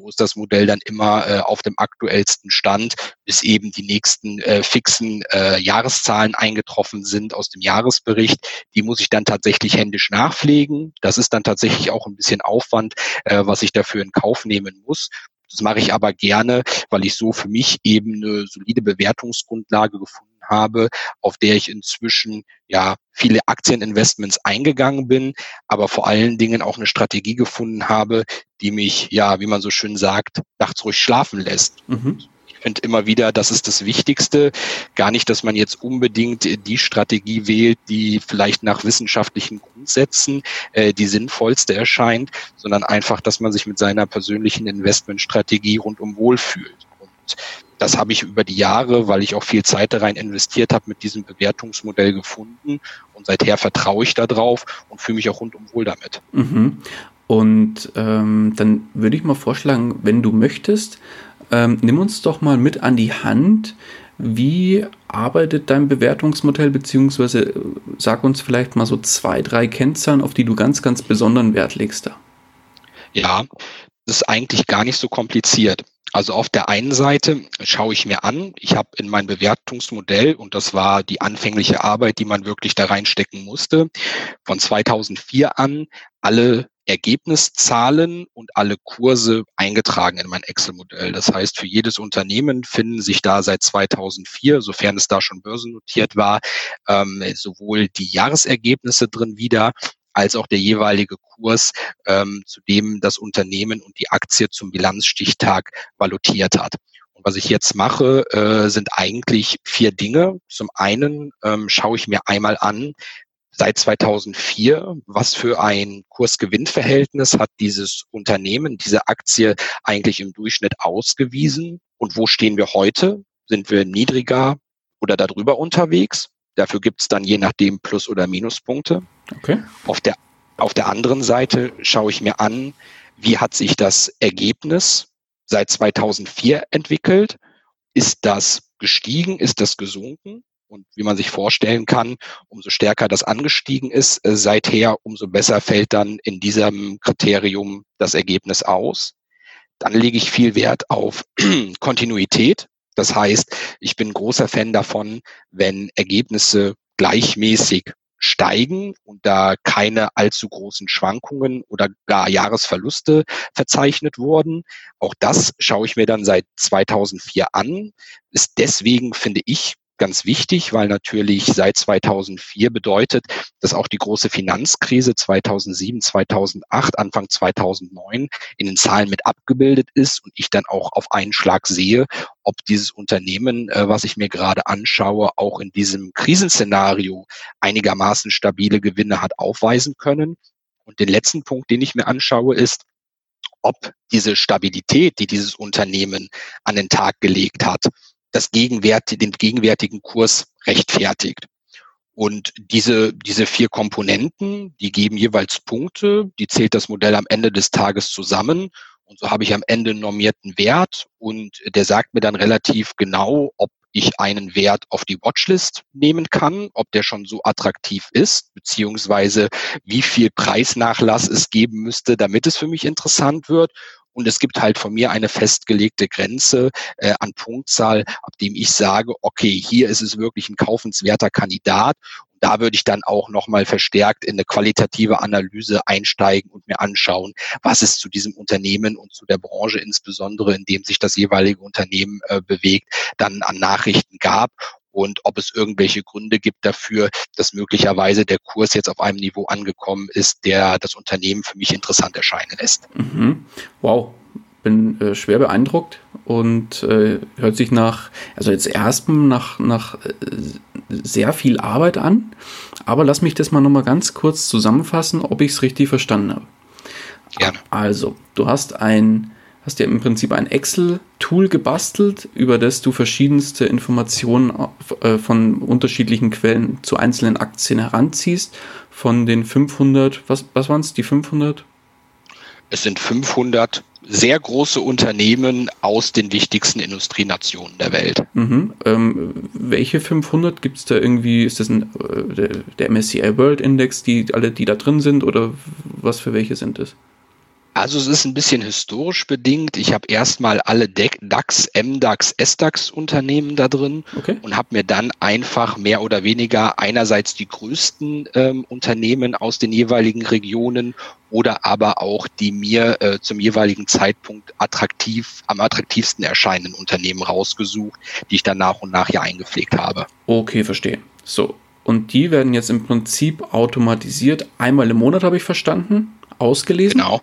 so ist das Modell dann immer äh, auf dem aktuellsten Stand, bis eben die nächsten äh, fixen äh, Jahreszahlen eingetroffen sind aus dem Jahresbericht. Die muss ich dann tatsächlich händisch nachpflegen. Das ist dann tatsächlich auch ein bisschen Aufwand, äh, was ich dafür in Kauf nehmen muss. Das mache ich aber gerne, weil ich so für mich eben eine solide Bewertungsgrundlage gefunden habe, auf der ich inzwischen ja viele Aktieninvestments eingegangen bin, aber vor allen Dingen auch eine Strategie gefunden habe, die mich ja, wie man so schön sagt, nachts ruhig schlafen lässt. Mhm. Ich finde immer wieder, das ist das Wichtigste. Gar nicht, dass man jetzt unbedingt die Strategie wählt, die vielleicht nach wissenschaftlichen Grundsätzen äh, die sinnvollste erscheint, sondern einfach, dass man sich mit seiner persönlichen Investmentstrategie rundum wohlfühlt. Und das habe ich über die Jahre, weil ich auch viel Zeit da rein investiert habe, mit diesem Bewertungsmodell gefunden. Und seither vertraue ich da drauf und fühle mich auch rundum wohl damit. Mhm. Und ähm, dann würde ich mal vorschlagen, wenn du möchtest, ähm, nimm uns doch mal mit an die Hand. Wie arbeitet dein Bewertungsmodell, beziehungsweise äh, sag uns vielleicht mal so zwei, drei Kennzahlen, auf die du ganz, ganz besonderen Wert legst da. Ja, das ist eigentlich gar nicht so kompliziert. Also auf der einen Seite schaue ich mir an, ich habe in mein Bewertungsmodell, und das war die anfängliche Arbeit, die man wirklich da reinstecken musste, von 2004 an alle Ergebniszahlen und alle Kurse eingetragen in mein Excel-Modell. Das heißt, für jedes Unternehmen finden sich da seit 2004, sofern es da schon börsennotiert war, ähm, sowohl die Jahresergebnisse drin wieder, als auch der jeweilige Kurs, ähm, zu dem das Unternehmen und die Aktie zum Bilanzstichtag valutiert hat. Und was ich jetzt mache, äh, sind eigentlich vier Dinge. Zum einen ähm, schaue ich mir einmal an, seit 2004, was für ein Kursgewinnverhältnis hat dieses Unternehmen, diese Aktie eigentlich im Durchschnitt ausgewiesen und wo stehen wir heute? Sind wir niedriger oder darüber unterwegs? Dafür gibt es dann je nachdem Plus- oder Minuspunkte. Okay. Auf der, auf der anderen Seite schaue ich mir an, wie hat sich das Ergebnis seit 2004 entwickelt? Ist das gestiegen? Ist das gesunken? Und wie man sich vorstellen kann, umso stärker das angestiegen ist, äh, seither, umso besser fällt dann in diesem Kriterium das Ergebnis aus. Dann lege ich viel Wert auf Kontinuität. Das heißt, ich bin großer Fan davon, wenn Ergebnisse gleichmäßig steigen und da keine allzu großen Schwankungen oder gar Jahresverluste verzeichnet wurden. Auch das schaue ich mir dann seit 2004 an. Ist deswegen, finde ich, ganz wichtig, weil natürlich seit 2004 bedeutet, dass auch die große Finanzkrise 2007, 2008, Anfang 2009 in den Zahlen mit abgebildet ist und ich dann auch auf einen Schlag sehe, ob dieses Unternehmen, äh, was ich mir gerade anschaue, auch in diesem Krisenszenario einigermaßen stabile Gewinne hat aufweisen können. Und den letzten Punkt, den ich mir anschaue, ist, ob diese Stabilität, die dieses Unternehmen an den Tag gelegt hat, das Gegenwert, den gegenwärtigen Kurs rechtfertigt. Und diese, diese vier Komponenten, die geben jeweils Punkte, die zählt das Modell am Ende des Tages zusammen. Und so habe ich am Ende einen normierten Wert und der sagt mir dann relativ genau, ob ich einen Wert auf die Watchlist nehmen kann, ob der schon so attraktiv ist, beziehungsweise wie viel Preisnachlass es geben müsste, damit es für mich interessant wird. Und es gibt halt von mir eine festgelegte Grenze äh, an Punktzahl, ab dem ich sage, okay, hier ist es wirklich ein kaufenswerter Kandidat. Und da würde ich dann auch nochmal verstärkt in eine qualitative Analyse einsteigen und mir anschauen, was es zu diesem Unternehmen und zu der Branche insbesondere, in dem sich das jeweilige Unternehmen äh, bewegt, dann an Nachrichten gab und ob es irgendwelche Gründe gibt dafür, dass möglicherweise der Kurs jetzt auf einem Niveau angekommen ist, der das Unternehmen für mich interessant erscheinen lässt. Mhm. Wow, bin äh, schwer beeindruckt und äh, hört sich nach, also jetzt erstmal nach, nach äh, sehr viel Arbeit an, aber lass mich das mal nochmal ganz kurz zusammenfassen, ob ich es richtig verstanden habe. Gerne. Also, du hast ein hast ja im Prinzip ein Excel-Tool gebastelt, über das du verschiedenste Informationen äh, von unterschiedlichen Quellen zu einzelnen Aktien heranziehst. Von den 500, was, was waren es, die 500? Es sind 500 sehr große Unternehmen aus den wichtigsten Industrienationen der Welt. Mhm. Ähm, welche 500 gibt es da irgendwie? Ist das ein, äh, der, der MSCI World Index, die alle, die da drin sind, oder was für welche sind es? Also es ist ein bisschen historisch bedingt. Ich habe erstmal alle DAX, MDAX, SDAX Unternehmen da drin okay. und habe mir dann einfach mehr oder weniger einerseits die größten ähm, Unternehmen aus den jeweiligen Regionen oder aber auch die mir äh, zum jeweiligen Zeitpunkt attraktiv, am attraktivsten erscheinenden Unternehmen rausgesucht, die ich dann nach und nach hier eingepflegt habe. Okay, verstehe. So. Und die werden jetzt im Prinzip automatisiert einmal im Monat, habe ich verstanden, ausgelesen. Genau.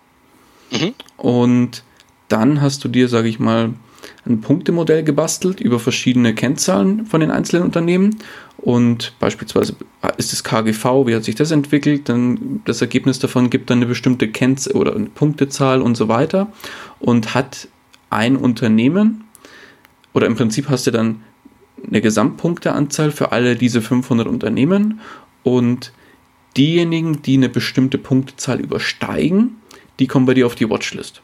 Mhm. Und dann hast du dir, sage ich mal, ein Punktemodell gebastelt über verschiedene Kennzahlen von den einzelnen Unternehmen. Und beispielsweise ist das KGV, wie hat sich das entwickelt? Dann das Ergebnis davon gibt dann eine bestimmte Kennzahl oder eine Punktezahl und so weiter. Und hat ein Unternehmen, oder im Prinzip hast du dann eine Gesamtpunkteanzahl für alle diese 500 Unternehmen. Und diejenigen, die eine bestimmte Punktezahl übersteigen, die kommen bei dir auf die Watchlist.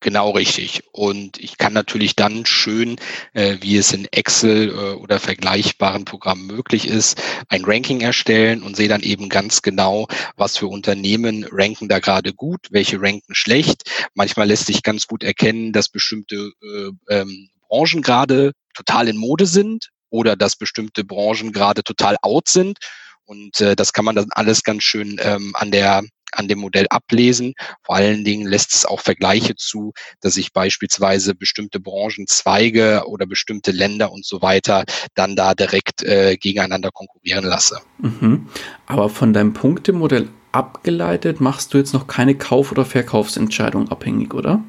Genau richtig. Und ich kann natürlich dann schön, äh, wie es in Excel äh, oder vergleichbaren Programmen möglich ist, ein Ranking erstellen und sehe dann eben ganz genau, was für Unternehmen ranken da gerade gut, welche ranken schlecht. Manchmal lässt sich ganz gut erkennen, dass bestimmte äh, ähm, Branchen gerade total in Mode sind oder dass bestimmte Branchen gerade total out sind. Und äh, das kann man dann alles ganz schön ähm, an der an dem Modell ablesen. Vor allen Dingen lässt es auch Vergleiche zu, dass ich beispielsweise bestimmte Branchenzweige oder bestimmte Länder und so weiter dann da direkt äh, gegeneinander konkurrieren lasse. Mhm. Aber von deinem Punktemodell abgeleitet machst du jetzt noch keine Kauf- oder Verkaufsentscheidung abhängig, oder?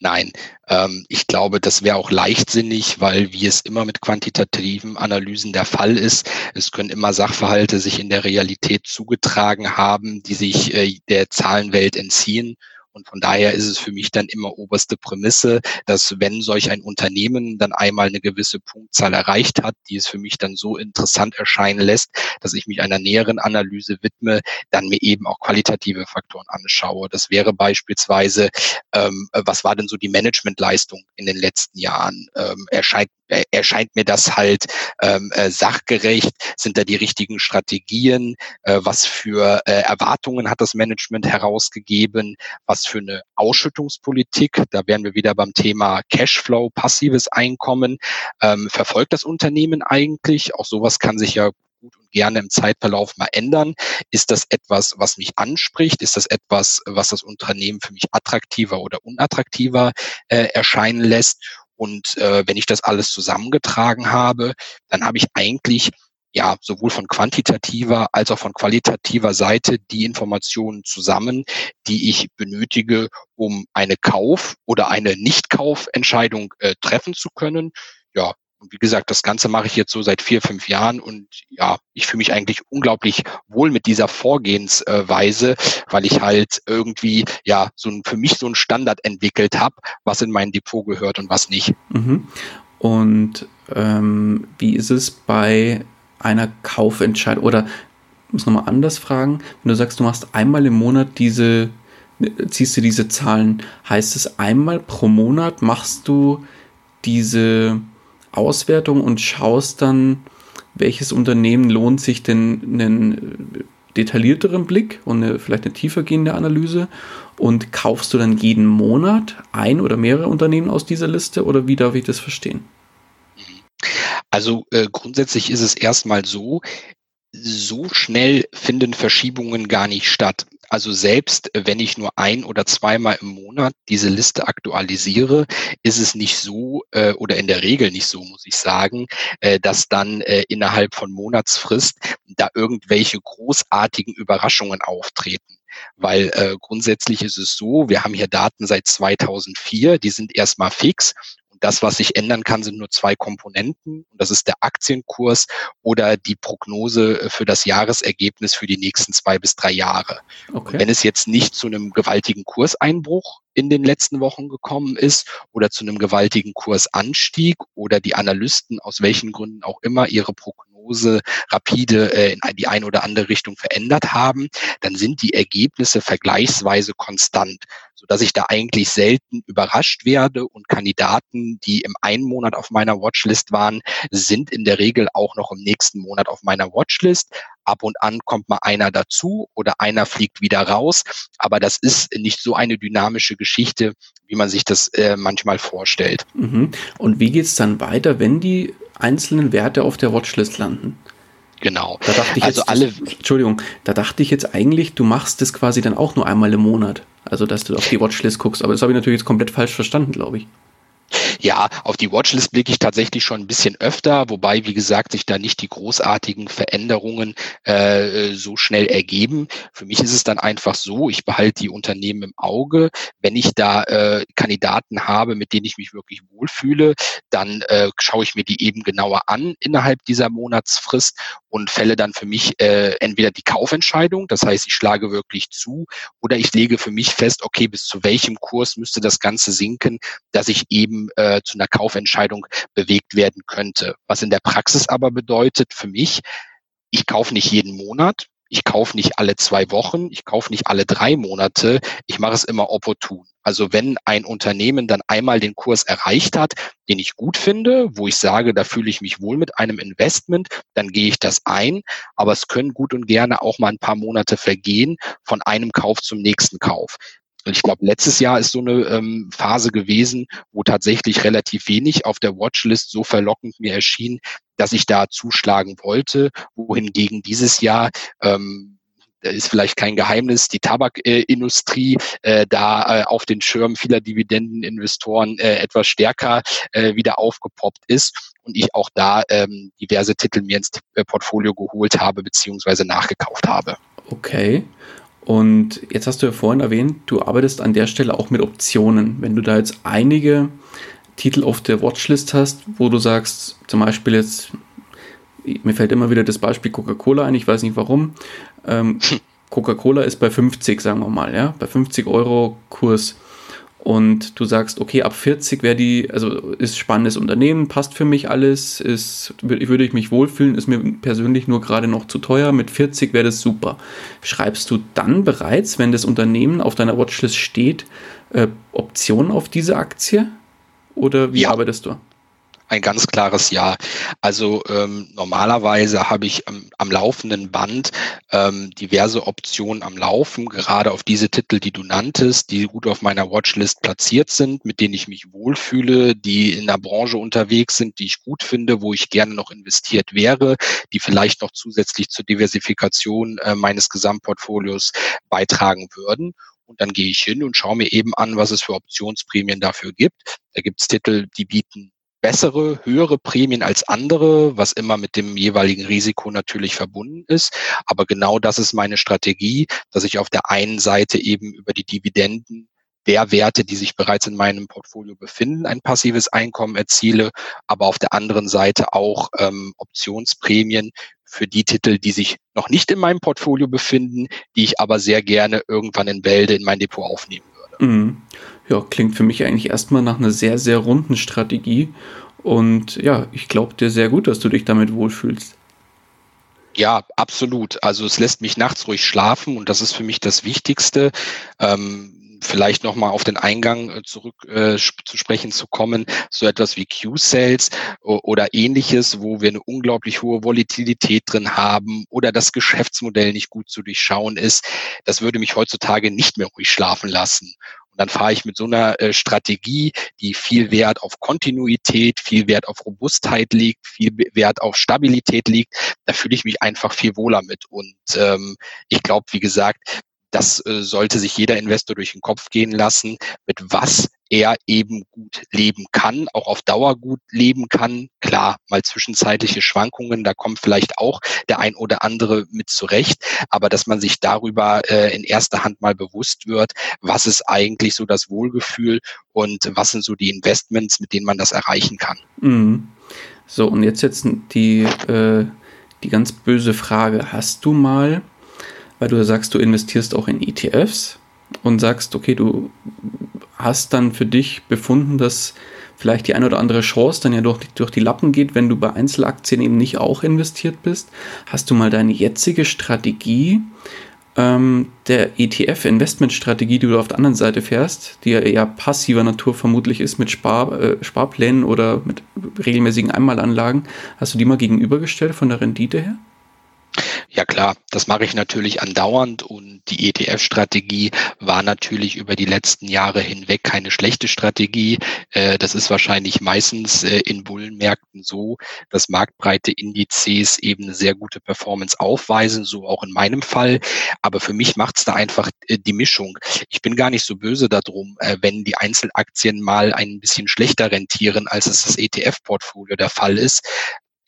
Nein, ähm, ich glaube, das wäre auch leichtsinnig, weil wie es immer mit quantitativen Analysen der Fall ist, es können immer Sachverhalte sich in der Realität zugetragen haben, die sich äh, der Zahlenwelt entziehen. Und von daher ist es für mich dann immer oberste Prämisse, dass wenn solch ein Unternehmen dann einmal eine gewisse Punktzahl erreicht hat, die es für mich dann so interessant erscheinen lässt, dass ich mich einer näheren Analyse widme, dann mir eben auch qualitative Faktoren anschaue. Das wäre beispielsweise, ähm, was war denn so die Managementleistung in den letzten Jahren? Ähm, erscheint erscheint mir das halt ähm, äh, sachgerecht? Sind da die richtigen Strategien? Äh, was für äh, Erwartungen hat das Management herausgegeben? Was für eine Ausschüttungspolitik? Da wären wir wieder beim Thema Cashflow, passives Einkommen. Ähm, verfolgt das Unternehmen eigentlich? Auch sowas kann sich ja gut und gerne im Zeitverlauf mal ändern. Ist das etwas, was mich anspricht? Ist das etwas, was das Unternehmen für mich attraktiver oder unattraktiver äh, erscheinen lässt? Und äh, wenn ich das alles zusammengetragen habe, dann habe ich eigentlich ja sowohl von quantitativer als auch von qualitativer Seite die Informationen zusammen, die ich benötige, um eine Kauf- oder eine Nicht-Kaufentscheidung äh, treffen zu können. Ja, und wie gesagt, das Ganze mache ich jetzt so seit vier, fünf Jahren und ja, ich fühle mich eigentlich unglaublich wohl mit dieser Vorgehensweise, weil ich halt irgendwie ja so ein, für mich so ein Standard entwickelt habe, was in mein Depot gehört und was nicht. Mhm. Und ähm, wie ist es bei einer Kaufentscheidung oder muss nochmal anders fragen, wenn du sagst, du machst einmal im Monat diese, ziehst du diese Zahlen, heißt es einmal pro Monat machst du diese Auswertung und schaust dann, welches Unternehmen lohnt sich denn einen detaillierteren Blick und eine, vielleicht eine tiefergehende Analyse und kaufst du dann jeden Monat ein oder mehrere Unternehmen aus dieser Liste oder wie darf ich das verstehen? Also äh, grundsätzlich ist es erstmal so, so schnell finden Verschiebungen gar nicht statt. Also selbst wenn ich nur ein oder zweimal im Monat diese Liste aktualisiere, ist es nicht so äh, oder in der Regel nicht so, muss ich sagen, äh, dass dann äh, innerhalb von Monatsfrist da irgendwelche großartigen Überraschungen auftreten. Weil äh, grundsätzlich ist es so, wir haben hier Daten seit 2004, die sind erstmal fix das, was sich ändern kann, sind nur zwei Komponenten. Und das ist der Aktienkurs oder die Prognose äh, für das Jahresergebnis für die nächsten zwei bis drei Jahre. Okay. wenn es jetzt nicht zu einem gewaltigen Kurseinbruch in den letzten Wochen gekommen ist oder zu einem gewaltigen Kursanstieg oder die Analysten aus welchen Gründen auch immer ihre Prognose rapide äh, in die eine oder andere Richtung verändert haben, dann sind die Ergebnisse vergleichsweise konstant so dass ich da eigentlich selten überrascht werde und Kandidaten, die im einen Monat auf meiner Watchlist waren, sind in der Regel auch noch im nächsten Monat auf meiner Watchlist. Ab und an kommt mal einer dazu oder einer fliegt wieder raus, aber das ist nicht so eine dynamische Geschichte, wie man sich das äh, manchmal vorstellt. Mhm. Und wie geht es dann weiter, wenn die einzelnen Werte auf der Watchlist landen? Genau. Da dachte ich also jetzt, alle. Entschuldigung, da dachte ich jetzt eigentlich, du machst das quasi dann auch nur einmal im Monat. Also, dass du auf die Watchlist guckst. Aber das habe ich natürlich jetzt komplett falsch verstanden, glaube ich. Ja, auf die Watchlist blicke ich tatsächlich schon ein bisschen öfter, wobei, wie gesagt, sich da nicht die großartigen Veränderungen äh, so schnell ergeben. Für mich ist es dann einfach so, ich behalte die Unternehmen im Auge. Wenn ich da äh, Kandidaten habe, mit denen ich mich wirklich wohlfühle, dann äh, schaue ich mir die eben genauer an innerhalb dieser Monatsfrist und fälle dann für mich äh, entweder die Kaufentscheidung, das heißt, ich schlage wirklich zu, oder ich lege für mich fest, okay, bis zu welchem Kurs müsste das Ganze sinken, dass ich eben äh, äh, zu einer Kaufentscheidung bewegt werden könnte. Was in der Praxis aber bedeutet für mich, ich kaufe nicht jeden Monat, ich kaufe nicht alle zwei Wochen, ich kaufe nicht alle drei Monate, ich mache es immer opportun. Also wenn ein Unternehmen dann einmal den Kurs erreicht hat, den ich gut finde, wo ich sage, da fühle ich mich wohl mit einem Investment, dann gehe ich das ein. Aber es können gut und gerne auch mal ein paar Monate vergehen von einem Kauf zum nächsten Kauf. Und ich glaube, letztes Jahr ist so eine ähm, Phase gewesen, wo tatsächlich relativ wenig auf der Watchlist so verlockend mir erschien, dass ich da zuschlagen wollte, wohingegen dieses Jahr ähm, ist vielleicht kein Geheimnis, die Tabakindustrie äh, da äh, auf den Schirm vieler Dividendeninvestoren äh, etwas stärker äh, wieder aufgepoppt ist und ich auch da ähm, diverse Titel mir ins Portfolio geholt habe beziehungsweise nachgekauft habe. Okay. Und jetzt hast du ja vorhin erwähnt, du arbeitest an der Stelle auch mit Optionen. Wenn du da jetzt einige Titel auf der Watchlist hast, wo du sagst, zum Beispiel jetzt, mir fällt immer wieder das Beispiel Coca-Cola ein, ich weiß nicht warum. Ähm, Coca-Cola ist bei 50, sagen wir mal, ja, bei 50 Euro Kurs und du sagst, okay, ab 40 wäre die, also ist spannendes Unternehmen, passt für mich alles, ist, würde ich mich wohlfühlen, ist mir persönlich nur gerade noch zu teuer, mit 40 wäre das super. Schreibst du dann bereits, wenn das Unternehmen auf deiner Watchlist steht, äh, Optionen auf diese Aktie? Oder wie ja. arbeitest du? Ein ganz klares Ja. Also ähm, normalerweise habe ich ähm, am laufenden Band ähm, diverse Optionen am Laufen, gerade auf diese Titel, die du nanntest, die gut auf meiner Watchlist platziert sind, mit denen ich mich wohlfühle, die in der Branche unterwegs sind, die ich gut finde, wo ich gerne noch investiert wäre, die vielleicht noch zusätzlich zur Diversifikation äh, meines Gesamtportfolios beitragen würden. Und dann gehe ich hin und schaue mir eben an, was es für Optionsprämien dafür gibt. Da gibt es Titel, die bieten bessere, höhere Prämien als andere, was immer mit dem jeweiligen Risiko natürlich verbunden ist. Aber genau das ist meine Strategie, dass ich auf der einen Seite eben über die Dividenden der Werte, die sich bereits in meinem Portfolio befinden, ein passives Einkommen erziele, aber auf der anderen Seite auch ähm, Optionsprämien für die Titel, die sich noch nicht in meinem Portfolio befinden, die ich aber sehr gerne irgendwann in Bälde in mein Depot aufnehmen würde. Mhm. Ja, klingt für mich eigentlich erstmal nach einer sehr, sehr runden Strategie. Und ja, ich glaube dir sehr gut, dass du dich damit wohlfühlst. Ja, absolut. Also es lässt mich nachts ruhig schlafen und das ist für mich das Wichtigste. Ähm, vielleicht nochmal auf den Eingang äh, zurück äh, zu sprechen zu kommen, so etwas wie Q-Sales oder ähnliches, wo wir eine unglaublich hohe Volatilität drin haben oder das Geschäftsmodell nicht gut zu durchschauen ist, das würde mich heutzutage nicht mehr ruhig schlafen lassen. Dann fahre ich mit so einer äh, Strategie, die viel Wert auf Kontinuität, viel Wert auf Robustheit liegt, viel Wert auf Stabilität liegt, da fühle ich mich einfach viel wohler mit. Und ähm, ich glaube, wie gesagt, das äh, sollte sich jeder Investor durch den Kopf gehen lassen, mit was er eben gut leben kann, auch auf Dauer gut leben kann. Klar, mal zwischenzeitliche Schwankungen, da kommt vielleicht auch der ein oder andere mit zurecht, aber dass man sich darüber äh, in erster Hand mal bewusst wird, was ist eigentlich so das Wohlgefühl und was sind so die Investments, mit denen man das erreichen kann. Mhm. So, und jetzt jetzt die, äh, die ganz böse Frage. Hast du mal weil du sagst, du investierst auch in ETFs und sagst, okay, du hast dann für dich befunden, dass vielleicht die eine oder andere Chance dann ja durch, durch die Lappen geht, wenn du bei Einzelaktien eben nicht auch investiert bist. Hast du mal deine jetzige Strategie ähm, der ETF-Investmentstrategie, die du auf der anderen Seite fährst, die ja eher passiver Natur vermutlich ist mit Spar, äh, Sparplänen oder mit regelmäßigen Einmalanlagen, hast du die mal gegenübergestellt von der Rendite her? Ja klar, das mache ich natürlich andauernd und die ETF-Strategie war natürlich über die letzten Jahre hinweg keine schlechte Strategie. Äh, das ist wahrscheinlich meistens äh, in Bullenmärkten so, dass marktbreite Indizes eben eine sehr gute Performance aufweisen, so auch in meinem Fall. Aber für mich macht es da einfach äh, die Mischung. Ich bin gar nicht so böse darum, wenn die Einzelaktien mal ein bisschen schlechter rentieren, als es das ETF-Portfolio der Fall ist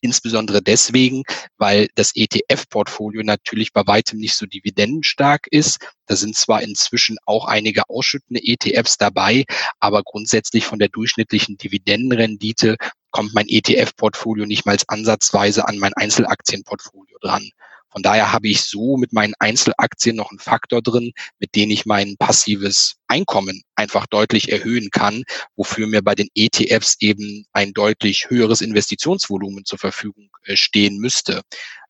insbesondere deswegen, weil das ETF-Portfolio natürlich bei weitem nicht so dividendenstark ist. Da sind zwar inzwischen auch einige ausschüttende ETFs dabei, aber grundsätzlich von der durchschnittlichen Dividendenrendite kommt mein ETF-Portfolio nicht mal ansatzweise an mein Einzelaktienportfolio dran. Von daher habe ich so mit meinen Einzelaktien noch einen Faktor drin, mit dem ich mein passives Einkommen einfach deutlich erhöhen kann, wofür mir bei den ETFs eben ein deutlich höheres Investitionsvolumen zur Verfügung äh, stehen müsste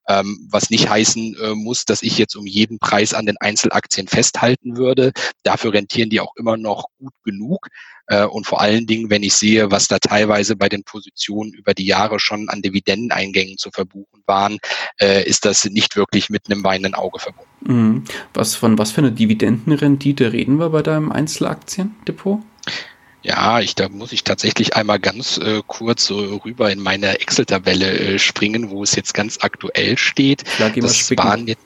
ähm, was nicht heißen äh, muss, dass ich jetzt um jeden Preis an den Einzelaktien festhalten würde. Dafür rentieren die auch immer noch gut genug. Äh, und vor allen Dingen, wenn ich sehe, was da teilweise bei den Positionen über die Jahre schon an Dividendeneingängen zu verbuchen waren, äh, ist das nicht wirklich mit einem weinenden Auge verbunden. Mhm. Was, von was für eine Dividendenrendite reden wir bei deinem Einzelaktiendepot? Ja, ich, da muss ich tatsächlich einmal ganz äh, kurz so rüber in meine Excel-Tabelle äh, springen, wo es jetzt ganz aktuell steht. Das waren jetzt,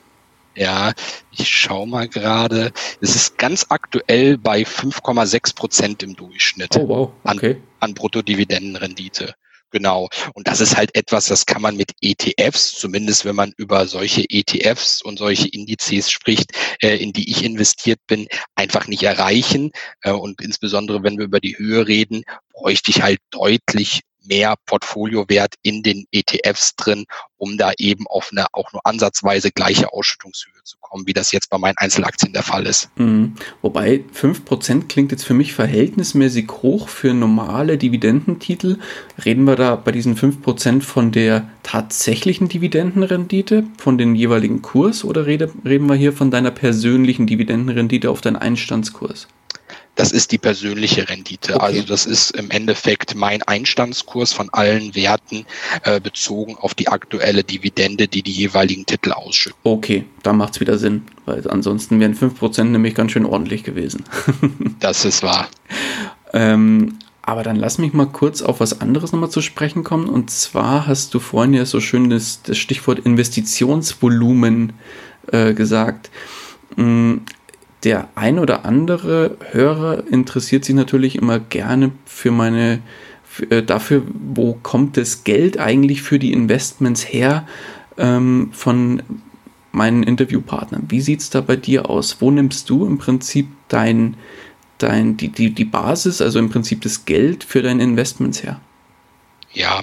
ja, ich schau mal gerade. Es ist ganz aktuell bei 5,6 Prozent im Durchschnitt oh, wow. okay. an, an Bruttodividendenrendite. Genau. Und das ist halt etwas, das kann man mit ETFs, zumindest wenn man über solche ETFs und solche Indizes spricht, äh, in die ich investiert bin, einfach nicht erreichen. Äh, und insbesondere, wenn wir über die Höhe reden, bräuchte ich halt deutlich mehr Portfoliowert in den ETFs drin, um da eben auf eine auch nur ansatzweise gleiche Ausschüttungshöhe zu kommen, wie das jetzt bei meinen Einzelaktien der Fall ist. Mhm. Wobei 5% klingt jetzt für mich verhältnismäßig hoch für normale Dividendentitel. Reden wir da bei diesen 5% von der tatsächlichen Dividendenrendite, von dem jeweiligen Kurs oder rede, reden wir hier von deiner persönlichen Dividendenrendite auf deinen Einstandskurs? Das ist die persönliche Rendite. Okay. Also das ist im Endeffekt mein Einstandskurs von allen Werten äh, bezogen auf die aktuelle Dividende, die die jeweiligen Titel ausschütten. Okay, da macht es wieder Sinn, weil ansonsten wären 5% nämlich ganz schön ordentlich gewesen. das ist wahr. Ähm, aber dann lass mich mal kurz auf was anderes nochmal zu sprechen kommen. Und zwar hast du vorhin ja so schön das, das Stichwort Investitionsvolumen äh, gesagt. Der ein oder andere Hörer interessiert sich natürlich immer gerne für meine für, äh, dafür, wo kommt das Geld eigentlich für die Investments her ähm, von meinen Interviewpartnern. Wie sieht es da bei dir aus? Wo nimmst du im Prinzip dein, dein, die, die, die Basis, also im Prinzip das Geld für deine Investments her? Ja,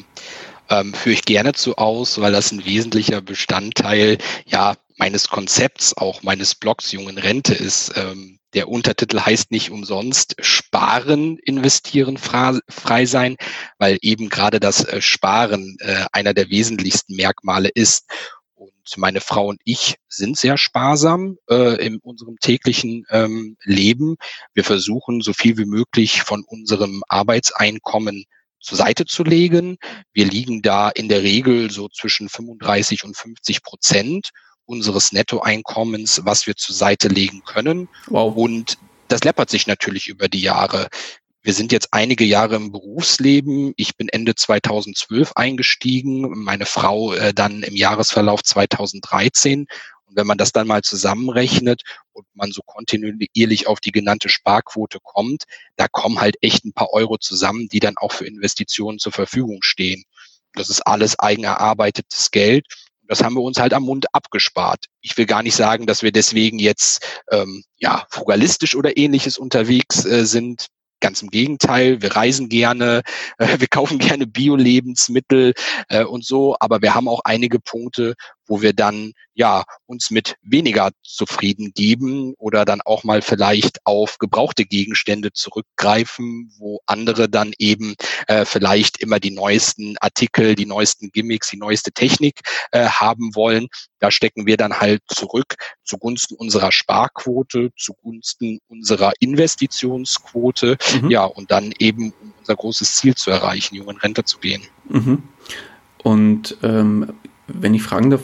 ähm, führe ich gerne zu aus, weil das ein wesentlicher Bestandteil ja meines Konzepts, auch meines Blogs Jungen Rente ist. Ähm, der Untertitel heißt nicht umsonst Sparen, Investieren, frei sein, weil eben gerade das äh, Sparen äh, einer der wesentlichsten Merkmale ist. Und meine Frau und ich sind sehr sparsam äh, in unserem täglichen ähm, Leben. Wir versuchen so viel wie möglich von unserem Arbeitseinkommen zur Seite zu legen. Wir liegen da in der Regel so zwischen 35 und 50 Prozent unseres Nettoeinkommens, was wir zur Seite legen können. Wow. Und das läppert sich natürlich über die Jahre. Wir sind jetzt einige Jahre im Berufsleben. Ich bin Ende 2012 eingestiegen, meine Frau äh, dann im Jahresverlauf 2013. Und wenn man das dann mal zusammenrechnet und man so kontinuierlich auf die genannte Sparquote kommt, da kommen halt echt ein paar Euro zusammen, die dann auch für Investitionen zur Verfügung stehen. Das ist alles eigen erarbeitetes Geld. Das haben wir uns halt am Mund abgespart. Ich will gar nicht sagen, dass wir deswegen jetzt ähm, ja frugalistisch oder ähnliches unterwegs äh, sind. Ganz im Gegenteil, wir reisen gerne, äh, wir kaufen gerne Bio-Lebensmittel äh, und so, aber wir haben auch einige Punkte, wo wir dann ja uns mit weniger zufrieden geben oder dann auch mal vielleicht auf gebrauchte Gegenstände zurückgreifen, wo andere dann eben äh, vielleicht immer die neuesten Artikel, die neuesten Gimmicks, die neueste Technik äh, haben wollen. Da stecken wir dann halt zurück zugunsten unserer Sparquote, zugunsten unserer Investitionsquote, mhm. ja, und dann eben um unser großes Ziel zu erreichen, jungen Rente zu gehen. Mhm. Und ähm, wenn ich fragen darf,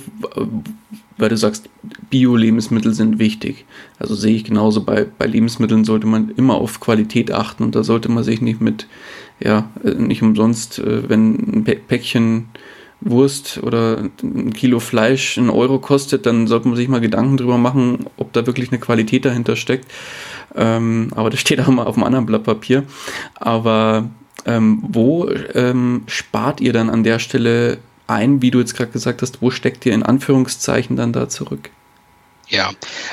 weil du sagst, Bio-Lebensmittel sind wichtig. Also sehe ich genauso, bei, bei Lebensmitteln sollte man immer auf Qualität achten und da sollte man sich nicht mit, ja, nicht umsonst, äh, wenn ein Päckchen Wurst oder ein Kilo Fleisch einen Euro kostet, dann sollte man sich mal Gedanken drüber machen, ob da wirklich eine Qualität dahinter steckt. Ähm, aber das steht auch mal auf einem anderen Blatt Papier. Aber ähm, wo ähm, spart ihr dann an der Stelle ein, wie du jetzt gerade gesagt hast, wo steckt ihr in Anführungszeichen dann da zurück? Ja,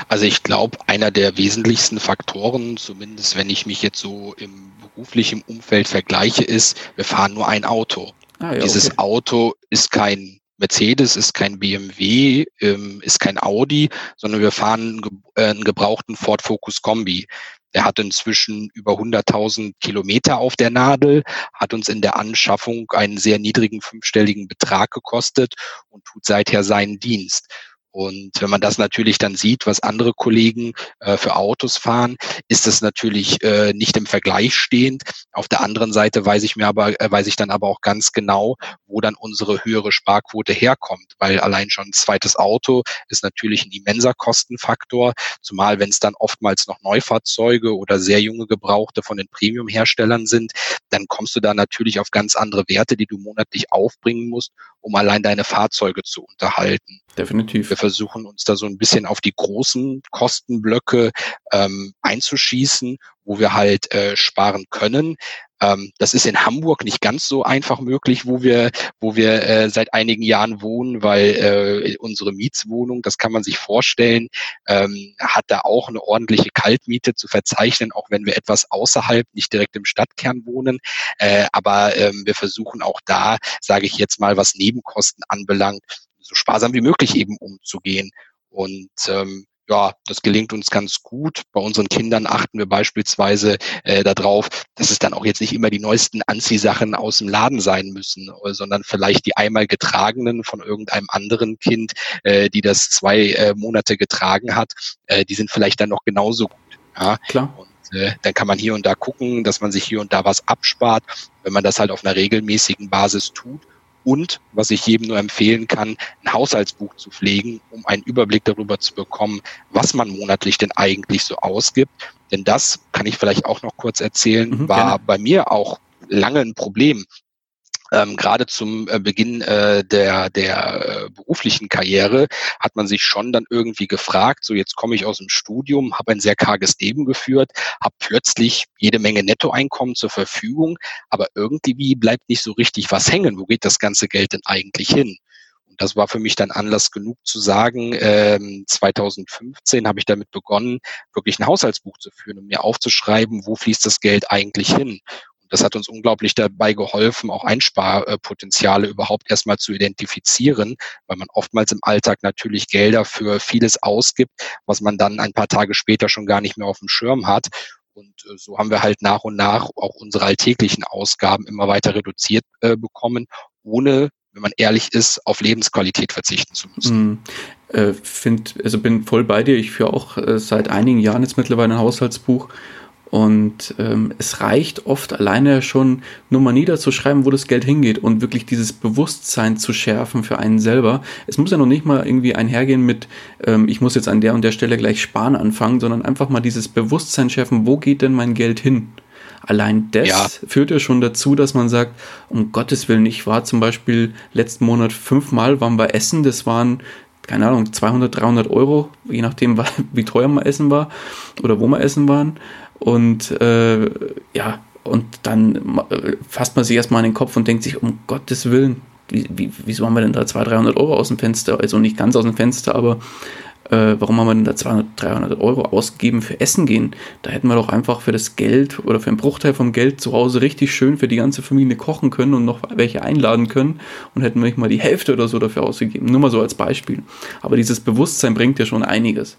also ich glaube, einer der wesentlichsten Faktoren, zumindest wenn ich mich jetzt so im beruflichen Umfeld vergleiche, ist, wir fahren nur ein Auto. Ah, ja, Dieses okay. Auto ist kein Mercedes, ist kein BMW, ähm, ist kein Audi, sondern wir fahren einen gebrauchten Ford Focus Kombi. Der hat inzwischen über 100.000 Kilometer auf der Nadel, hat uns in der Anschaffung einen sehr niedrigen fünfstelligen Betrag gekostet und tut seither seinen Dienst. Und wenn man das natürlich dann sieht, was andere Kollegen äh, für Autos fahren, ist das natürlich äh, nicht im Vergleich stehend. Auf der anderen Seite weiß ich mir aber, äh, weiß ich dann aber auch ganz genau, wo dann unsere höhere Sparquote herkommt, weil allein schon ein zweites Auto ist natürlich ein immenser Kostenfaktor, zumal wenn es dann oftmals noch Neufahrzeuge oder sehr junge Gebrauchte von den Premium-Herstellern sind, dann kommst du da natürlich auf ganz andere Werte, die du monatlich aufbringen musst, um allein deine Fahrzeuge zu unterhalten. Definitiv. Wir versuchen uns da so ein bisschen auf die großen Kostenblöcke ähm, einzuschießen, wo wir halt äh, sparen können. Ähm, das ist in Hamburg nicht ganz so einfach möglich, wo wir, wo wir äh, seit einigen Jahren wohnen, weil äh, unsere Mietswohnung, das kann man sich vorstellen, ähm, hat da auch eine ordentliche Kaltmiete zu verzeichnen, auch wenn wir etwas außerhalb, nicht direkt im Stadtkern wohnen. Äh, aber ähm, wir versuchen auch da, sage ich jetzt mal, was Nebenkosten anbelangt, so sparsam wie möglich eben umzugehen. Und ähm, ja, das gelingt uns ganz gut. Bei unseren Kindern achten wir beispielsweise äh, darauf, dass es dann auch jetzt nicht immer die neuesten Anziehsachen aus dem Laden sein müssen, sondern vielleicht die einmal getragenen von irgendeinem anderen Kind, äh, die das zwei äh, Monate getragen hat, äh, die sind vielleicht dann noch genauso gut. Ja? Klar. Und äh, dann kann man hier und da gucken, dass man sich hier und da was abspart, wenn man das halt auf einer regelmäßigen Basis tut und, was ich jedem nur empfehlen kann, ein Haushaltsbuch zu pflegen, um einen Überblick darüber zu bekommen, was man monatlich denn eigentlich so ausgibt. Denn das kann ich vielleicht auch noch kurz erzählen, mhm, war gerne. bei mir auch lange ein Problem ähm, gerade zum äh, Beginn äh, der, der äh, beruflichen Karriere hat man sich schon dann irgendwie gefragt, so jetzt komme ich aus dem Studium, habe ein sehr karges Leben geführt, habe plötzlich jede Menge Nettoeinkommen zur Verfügung, aber irgendwie bleibt nicht so richtig was hängen. Wo geht das ganze Geld denn eigentlich hin? Und das war für mich dann Anlass genug zu sagen, ähm, 2015 habe ich damit begonnen, wirklich ein Haushaltsbuch zu führen und mir aufzuschreiben, wo fließt das Geld eigentlich hin. Das hat uns unglaublich dabei geholfen, auch Einsparpotenziale überhaupt erstmal zu identifizieren, weil man oftmals im Alltag natürlich Gelder für vieles ausgibt, was man dann ein paar Tage später schon gar nicht mehr auf dem Schirm hat. Und äh, so haben wir halt nach und nach auch unsere alltäglichen Ausgaben immer weiter reduziert äh, bekommen, ohne wenn man ehrlich ist, auf Lebensqualität verzichten zu müssen. Mm, äh, find, also bin voll bei dir. Ich führe auch äh, seit einigen Jahren jetzt mittlerweile ein Haushaltsbuch und ähm, es reicht oft alleine schon nur mal niederzuschreiben, wo das Geld hingeht und wirklich dieses Bewusstsein zu schärfen für einen selber. Es muss ja noch nicht mal irgendwie einhergehen mit, ähm, ich muss jetzt an der und der Stelle gleich sparen anfangen, sondern einfach mal dieses Bewusstsein schärfen, wo geht denn mein Geld hin? Allein das ja. führt ja schon dazu, dass man sagt, um Gottes Willen, ich war zum Beispiel letzten Monat fünfmal waren wir essen, das waren keine Ahnung, 200, 300 Euro, je nachdem, wie teuer man essen war oder wo wir essen waren. Und äh, ja, und dann fasst man sich erstmal an den Kopf und denkt sich, um Gottes Willen, wie, wieso haben wir denn da 200, 300 Euro aus dem Fenster? Also nicht ganz aus dem Fenster, aber äh, warum haben wir denn da 200, 300 Euro ausgegeben für Essen gehen? Da hätten wir doch einfach für das Geld oder für einen Bruchteil vom Geld zu Hause richtig schön für die ganze Familie kochen können und noch welche einladen können und hätten wir nicht mal die Hälfte oder so dafür ausgegeben. Nur mal so als Beispiel. Aber dieses Bewusstsein bringt ja schon einiges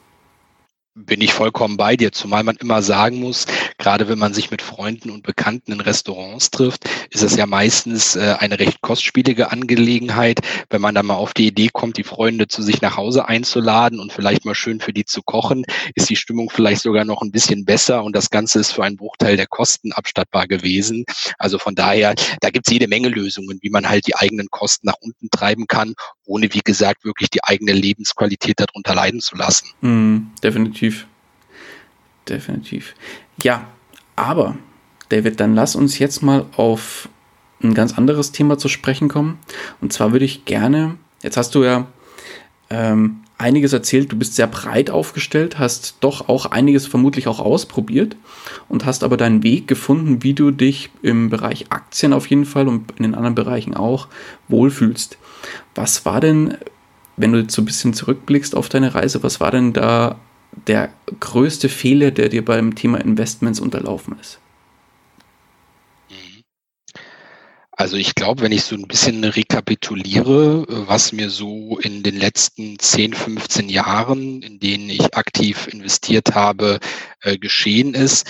bin ich vollkommen bei dir, zumal man immer sagen muss, gerade wenn man sich mit Freunden und Bekannten in Restaurants trifft, ist es ja meistens äh, eine recht kostspielige Angelegenheit, wenn man dann mal auf die Idee kommt, die Freunde zu sich nach Hause einzuladen und vielleicht mal schön für die zu kochen, ist die Stimmung vielleicht sogar noch ein bisschen besser und das Ganze ist für einen Bruchteil der Kosten abstattbar gewesen. Also von daher, da gibt es jede Menge Lösungen, wie man halt die eigenen Kosten nach unten treiben kann, ohne wie gesagt wirklich die eigene Lebensqualität darunter leiden zu lassen. Mm, definitiv definitiv. Ja, aber, David, dann lass uns jetzt mal auf ein ganz anderes Thema zu sprechen kommen. Und zwar würde ich gerne, jetzt hast du ja ähm, einiges erzählt, du bist sehr breit aufgestellt, hast doch auch einiges vermutlich auch ausprobiert und hast aber deinen Weg gefunden, wie du dich im Bereich Aktien auf jeden Fall und in den anderen Bereichen auch wohlfühlst. Was war denn, wenn du jetzt so ein bisschen zurückblickst auf deine Reise, was war denn da der größte Fehler, der dir beim Thema Investments unterlaufen ist? Mhm. Also ich glaube, wenn ich so ein bisschen rekapituliere, was mir so in den letzten 10, 15 Jahren, in denen ich aktiv investiert habe, äh, geschehen ist,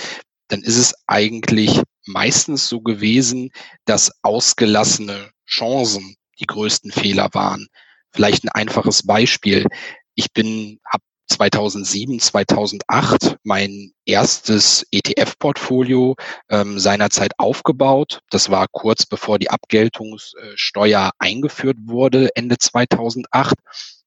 dann ist es eigentlich meistens so gewesen, dass ausgelassene Chancen die größten Fehler waren. Vielleicht ein einfaches Beispiel. Ich bin, habe 2007, 2008 mein erstes ETF-Portfolio ähm, seinerzeit aufgebaut. Das war kurz bevor die Abgeltungssteuer eingeführt wurde, Ende 2008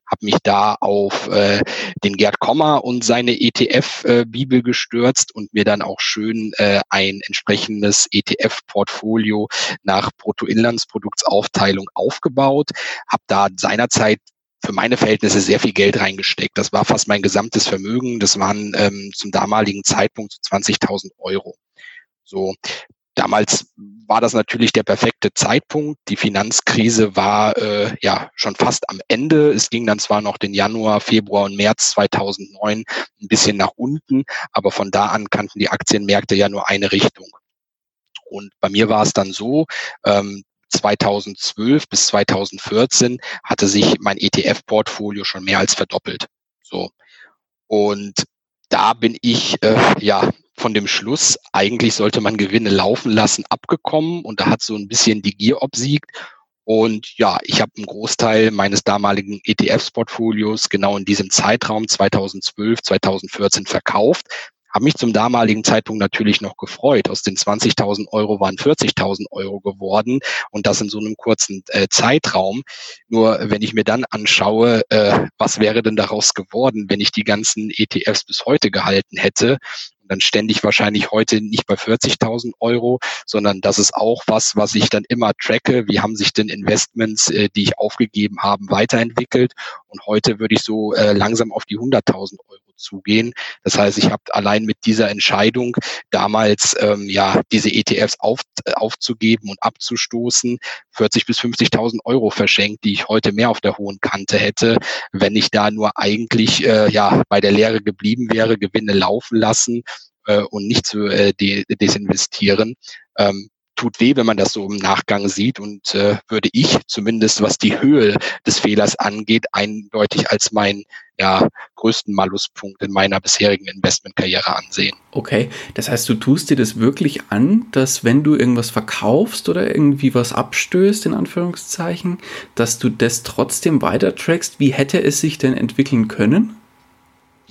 habe mich da auf äh, den Gerd Kommer und seine ETF-Bibel äh, gestürzt und mir dann auch schön äh, ein entsprechendes ETF-Portfolio nach Bruttoinlandsproduktaufteilung aufgebaut. Habe da seinerzeit für meine Verhältnisse sehr viel Geld reingesteckt. Das war fast mein gesamtes Vermögen. Das waren ähm, zum damaligen Zeitpunkt 20.000 Euro. So, damals war das natürlich der perfekte Zeitpunkt. Die Finanzkrise war äh, ja schon fast am Ende. Es ging dann zwar noch den Januar, Februar und März 2009 ein bisschen nach unten, aber von da an kannten die Aktienmärkte ja nur eine Richtung. Und bei mir war es dann so, ähm, 2012 bis 2014 hatte sich mein ETF-Portfolio schon mehr als verdoppelt. So. Und da bin ich äh, ja von dem Schluss, eigentlich sollte man Gewinne laufen lassen, abgekommen und da hat so ein bisschen die Gier obsiegt. Und ja, ich habe einen Großteil meines damaligen ETFs-Portfolios genau in diesem Zeitraum 2012, 2014 verkauft, habe mich zum damaligen Zeitpunkt natürlich noch gefreut. Aus den 20.000 Euro waren 40.000 Euro geworden und das in so einem kurzen äh, Zeitraum. Nur wenn ich mir dann anschaue, äh, was wäre denn daraus geworden, wenn ich die ganzen ETFs bis heute gehalten hätte dann stände ich wahrscheinlich heute nicht bei 40.000 Euro, sondern das ist auch was, was ich dann immer tracke. Wie haben sich denn Investments, äh, die ich aufgegeben habe, weiterentwickelt? Und heute würde ich so äh, langsam auf die 100.000 Euro zugehen. Das heißt, ich habe allein mit dieser Entscheidung damals ähm, ja diese ETFs auf, äh, aufzugeben und abzustoßen 40 bis 50.000 Euro verschenkt, die ich heute mehr auf der hohen Kante hätte, wenn ich da nur eigentlich äh, ja bei der Lehre geblieben wäre, Gewinne laufen lassen äh, und nicht zu äh, de desinvestieren. Ähm, tut weh, wenn man das so im Nachgang sieht und äh, würde ich zumindest, was die Höhe des Fehlers angeht, eindeutig als mein ja, größten Maluspunkt in meiner bisherigen Investmentkarriere ansehen. Okay, das heißt, du tust dir das wirklich an, dass wenn du irgendwas verkaufst oder irgendwie was abstößt, in Anführungszeichen, dass du das trotzdem weiter trackst. Wie hätte es sich denn entwickeln können?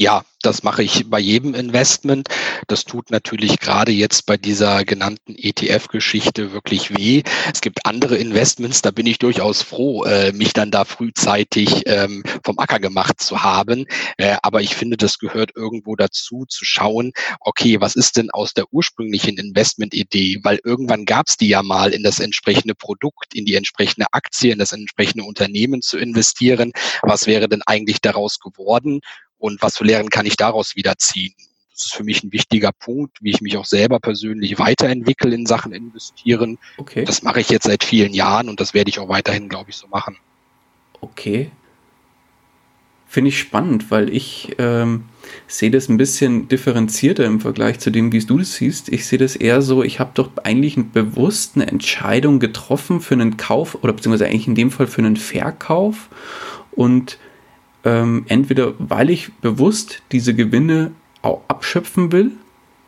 Ja, das mache ich bei jedem Investment. Das tut natürlich gerade jetzt bei dieser genannten ETF-Geschichte wirklich weh. Es gibt andere Investments, da bin ich durchaus froh, äh, mich dann da frühzeitig ähm, vom Acker gemacht zu haben. Äh, aber ich finde, das gehört irgendwo dazu, zu schauen, okay, was ist denn aus der ursprünglichen Investment-Idee? Weil irgendwann gab es die ja mal in das entsprechende Produkt, in die entsprechende Aktie, in das entsprechende Unternehmen zu investieren. Was wäre denn eigentlich daraus geworden? Und was für Lehren kann ich daraus wieder ziehen. Das ist für mich ein wichtiger Punkt, wie ich mich auch selber persönlich weiterentwickle in Sachen investieren. Okay. Das mache ich jetzt seit vielen Jahren und das werde ich auch weiterhin, glaube ich, so machen. Okay. Finde ich spannend, weil ich ähm, sehe das ein bisschen differenzierter im Vergleich zu dem, wie du das siehst. Ich sehe das eher so, ich habe doch eigentlich eine bewusste Entscheidung getroffen für einen Kauf oder beziehungsweise eigentlich in dem Fall für einen Verkauf und ähm, entweder weil ich bewusst diese Gewinne auch abschöpfen will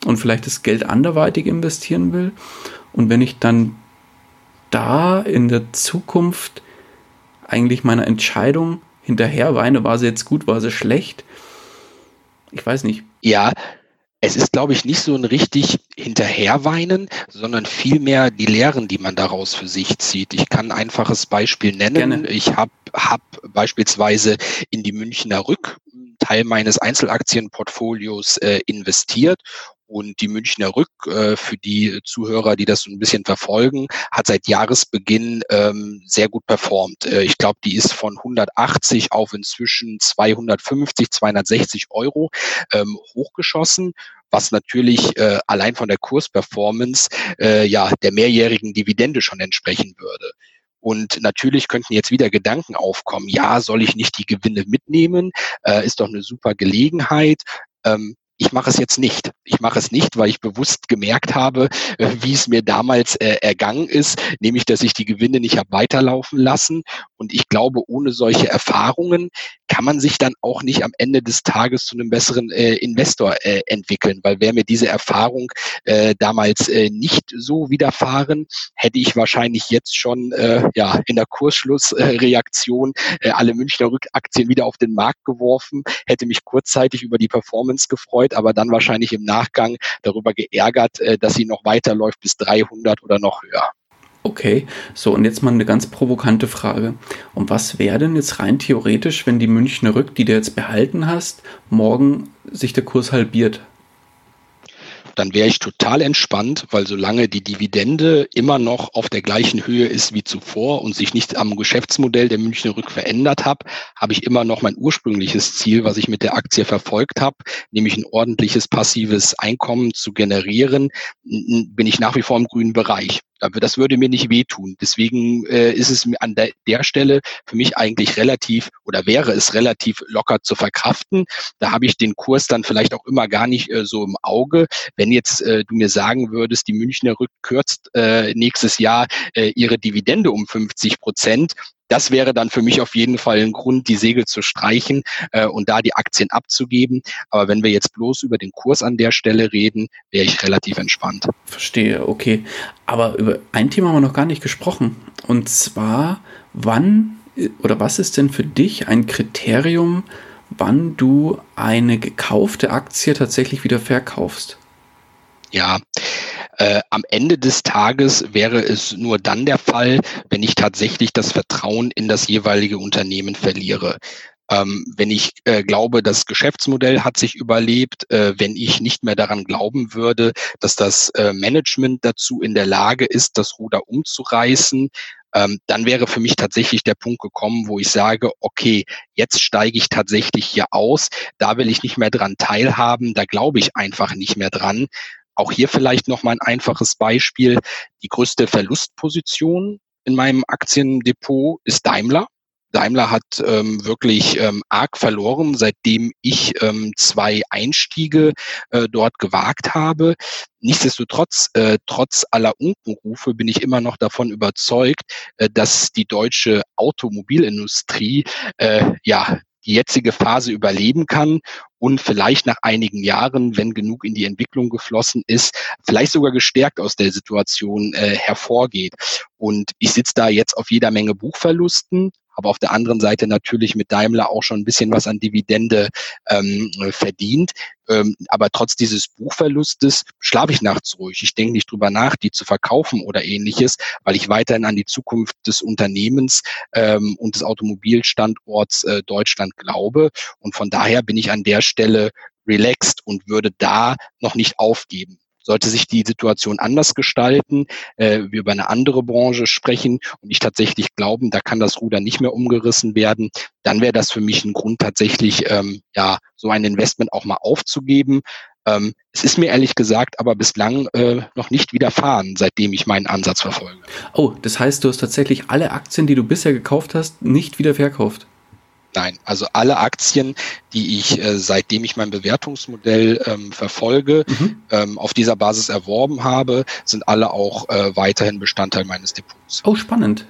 und vielleicht das Geld anderweitig investieren will. Und wenn ich dann da in der Zukunft eigentlich meiner Entscheidung hinterher weine, war sie jetzt gut, war sie schlecht? Ich weiß nicht. Ja, es ist, glaube ich, nicht so ein richtig hinterherweinen, sondern vielmehr die Lehren, die man daraus für sich zieht. Ich kann ein einfaches Beispiel nennen. Gerne. Ich habe hab beispielsweise in die Münchner Rück Teil meines Einzelaktienportfolios äh, investiert und die Münchner Rück, äh, für die Zuhörer, die das so ein bisschen verfolgen, hat seit Jahresbeginn ähm, sehr gut performt. Äh, ich glaube, die ist von 180 auf inzwischen 250, 260 Euro ähm, hochgeschossen was natürlich äh, allein von der Kursperformance äh, ja der mehrjährigen Dividende schon entsprechen würde. Und natürlich könnten jetzt wieder Gedanken aufkommen, ja, soll ich nicht die Gewinne mitnehmen? Äh, ist doch eine super Gelegenheit. Ähm, ich mache es jetzt nicht. Ich mache es nicht, weil ich bewusst gemerkt habe, äh, wie es mir damals äh, ergangen ist, nämlich dass ich die Gewinne nicht habe weiterlaufen lassen. Und ich glaube, ohne solche Erfahrungen kann man sich dann auch nicht am Ende des Tages zu einem besseren äh, Investor äh, entwickeln, weil wäre mir diese Erfahrung äh, damals äh, nicht so widerfahren, hätte ich wahrscheinlich jetzt schon ja in der Kursschlussreaktion alle Münchner Rückaktien wieder auf den Markt geworfen, hätte mich kurzzeitig über die Performance gefreut, aber dann wahrscheinlich im Nachgang darüber geärgert, äh, dass sie noch weiterläuft bis 300 oder noch höher. Okay, so und jetzt mal eine ganz provokante Frage. Und was wäre denn jetzt rein theoretisch, wenn die Münchner Rück, die du jetzt behalten hast, morgen sich der Kurs halbiert? Dann wäre ich total entspannt, weil solange die Dividende immer noch auf der gleichen Höhe ist wie zuvor und sich nicht am Geschäftsmodell der Münchner Rück verändert habe, habe ich immer noch mein ursprüngliches Ziel, was ich mit der Aktie verfolgt habe, nämlich ein ordentliches passives Einkommen zu generieren, bin ich nach wie vor im grünen Bereich. Das würde mir nicht wehtun. Deswegen äh, ist es an der, der Stelle für mich eigentlich relativ oder wäre es relativ locker zu verkraften. Da habe ich den Kurs dann vielleicht auch immer gar nicht äh, so im Auge. Wenn jetzt äh, du mir sagen würdest, die Münchner Rück kürzt äh, nächstes Jahr äh, ihre Dividende um 50 Prozent, das wäre dann für mich auf jeden Fall ein Grund, die Segel zu streichen äh, und da die Aktien abzugeben. Aber wenn wir jetzt bloß über den Kurs an der Stelle reden, wäre ich relativ entspannt. Verstehe, okay. Aber über ein Thema haben wir noch gar nicht gesprochen. Und zwar, wann oder was ist denn für dich ein Kriterium, wann du eine gekaufte Aktie tatsächlich wieder verkaufst? Ja, äh, am Ende des Tages wäre es nur dann der Fall, wenn ich tatsächlich das Vertrauen in das jeweilige Unternehmen verliere. Ähm, wenn ich äh, glaube, das Geschäftsmodell hat sich überlebt, äh, wenn ich nicht mehr daran glauben würde, dass das äh, Management dazu in der Lage ist, das Ruder umzureißen, ähm, dann wäre für mich tatsächlich der Punkt gekommen, wo ich sage, okay, jetzt steige ich tatsächlich hier aus, da will ich nicht mehr dran teilhaben, da glaube ich einfach nicht mehr dran. Auch hier vielleicht noch mal ein einfaches Beispiel. Die größte Verlustposition in meinem Aktiendepot ist Daimler. Daimler hat ähm, wirklich ähm, arg verloren, seitdem ich ähm, zwei Einstiege äh, dort gewagt habe. Nichtsdestotrotz, äh, trotz aller Unkenrufe bin ich immer noch davon überzeugt, äh, dass die deutsche Automobilindustrie äh, ja die jetzige Phase überleben kann und vielleicht nach einigen Jahren, wenn genug in die Entwicklung geflossen ist, vielleicht sogar gestärkt aus der Situation äh, hervorgeht. Und ich sitze da jetzt auf jeder Menge Buchverlusten, aber auf der anderen Seite natürlich mit Daimler auch schon ein bisschen was an Dividende ähm, verdient. Ähm, aber trotz dieses Buchverlustes schlafe ich nachts ruhig. Ich denke nicht drüber nach, die zu verkaufen oder ähnliches, weil ich weiterhin an die Zukunft des Unternehmens ähm, und des Automobilstandorts äh, Deutschland glaube. Und von daher bin ich an der Stelle relaxed und würde da noch nicht aufgeben. Sollte sich die Situation anders gestalten, äh, wir über eine andere Branche sprechen und ich tatsächlich glauben, da kann das Ruder nicht mehr umgerissen werden, dann wäre das für mich ein Grund tatsächlich, ähm, ja, so ein Investment auch mal aufzugeben. Ähm, es ist mir ehrlich gesagt aber bislang äh, noch nicht widerfahren, seitdem ich meinen Ansatz verfolge. Oh, das heißt, du hast tatsächlich alle Aktien, die du bisher gekauft hast, nicht wieder verkauft? Nein, also alle Aktien, die ich äh, seitdem ich mein Bewertungsmodell ähm, verfolge, mhm. ähm, auf dieser Basis erworben habe, sind alle auch äh, weiterhin Bestandteil meines Depots. Oh, spannend.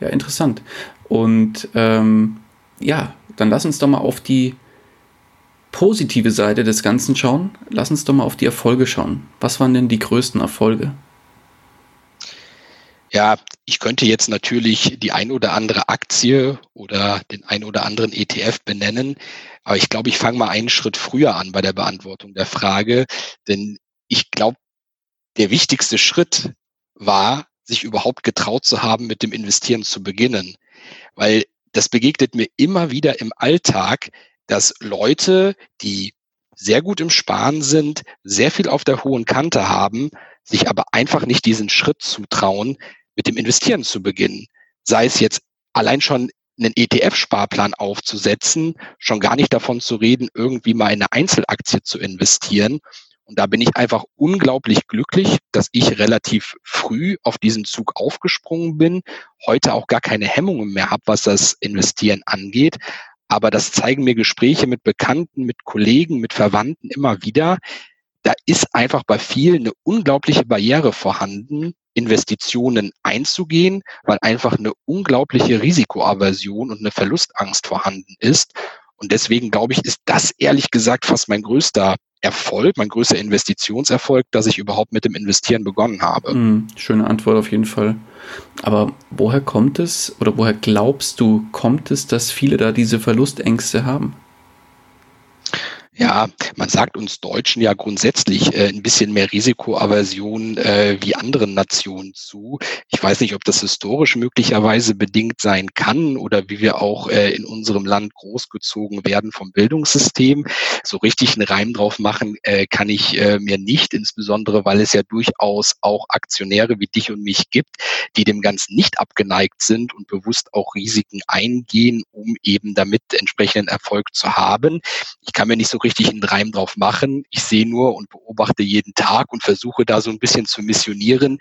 Ja, interessant. Und ähm, ja, dann lass uns doch mal auf die positive Seite des Ganzen schauen. Lass uns doch mal auf die Erfolge schauen. Was waren denn die größten Erfolge? Ja, ich könnte jetzt natürlich die ein oder andere Aktie oder den ein oder anderen ETF benennen, aber ich glaube, ich fange mal einen Schritt früher an bei der Beantwortung der Frage, denn ich glaube, der wichtigste Schritt war, sich überhaupt getraut zu haben, mit dem Investieren zu beginnen, weil das begegnet mir immer wieder im Alltag, dass Leute, die sehr gut im Sparen sind, sehr viel auf der hohen Kante haben, sich aber einfach nicht diesen Schritt zutrauen, mit dem Investieren zu beginnen. Sei es jetzt allein schon einen ETF-Sparplan aufzusetzen, schon gar nicht davon zu reden, irgendwie mal in eine Einzelaktie zu investieren. Und da bin ich einfach unglaublich glücklich, dass ich relativ früh auf diesen Zug aufgesprungen bin, heute auch gar keine Hemmungen mehr habe, was das Investieren angeht. Aber das zeigen mir Gespräche mit Bekannten, mit Kollegen, mit Verwandten immer wieder. Da ist einfach bei vielen eine unglaubliche Barriere vorhanden, Investitionen einzugehen, weil einfach eine unglaubliche Risikoaversion und eine Verlustangst vorhanden ist. Und deswegen glaube ich, ist das ehrlich gesagt fast mein größter Erfolg, mein größter Investitionserfolg, dass ich überhaupt mit dem Investieren begonnen habe. Mhm, schöne Antwort auf jeden Fall. Aber woher kommt es oder woher glaubst du, kommt es, dass viele da diese Verlustängste haben? Ja, man sagt uns Deutschen ja grundsätzlich äh, ein bisschen mehr Risikoaversion äh, wie anderen Nationen zu. Ich weiß nicht, ob das historisch möglicherweise bedingt sein kann oder wie wir auch äh, in unserem Land großgezogen werden vom Bildungssystem. So richtig einen Reim drauf machen äh, kann ich äh, mir nicht, insbesondere weil es ja durchaus auch Aktionäre wie dich und mich gibt, die dem Ganzen nicht abgeneigt sind und bewusst auch Risiken eingehen, um eben damit entsprechenden Erfolg zu haben. Ich kann mir nicht so richtig einen Reim drauf machen. Ich sehe nur und beobachte jeden Tag und versuche da so ein bisschen zu missionieren,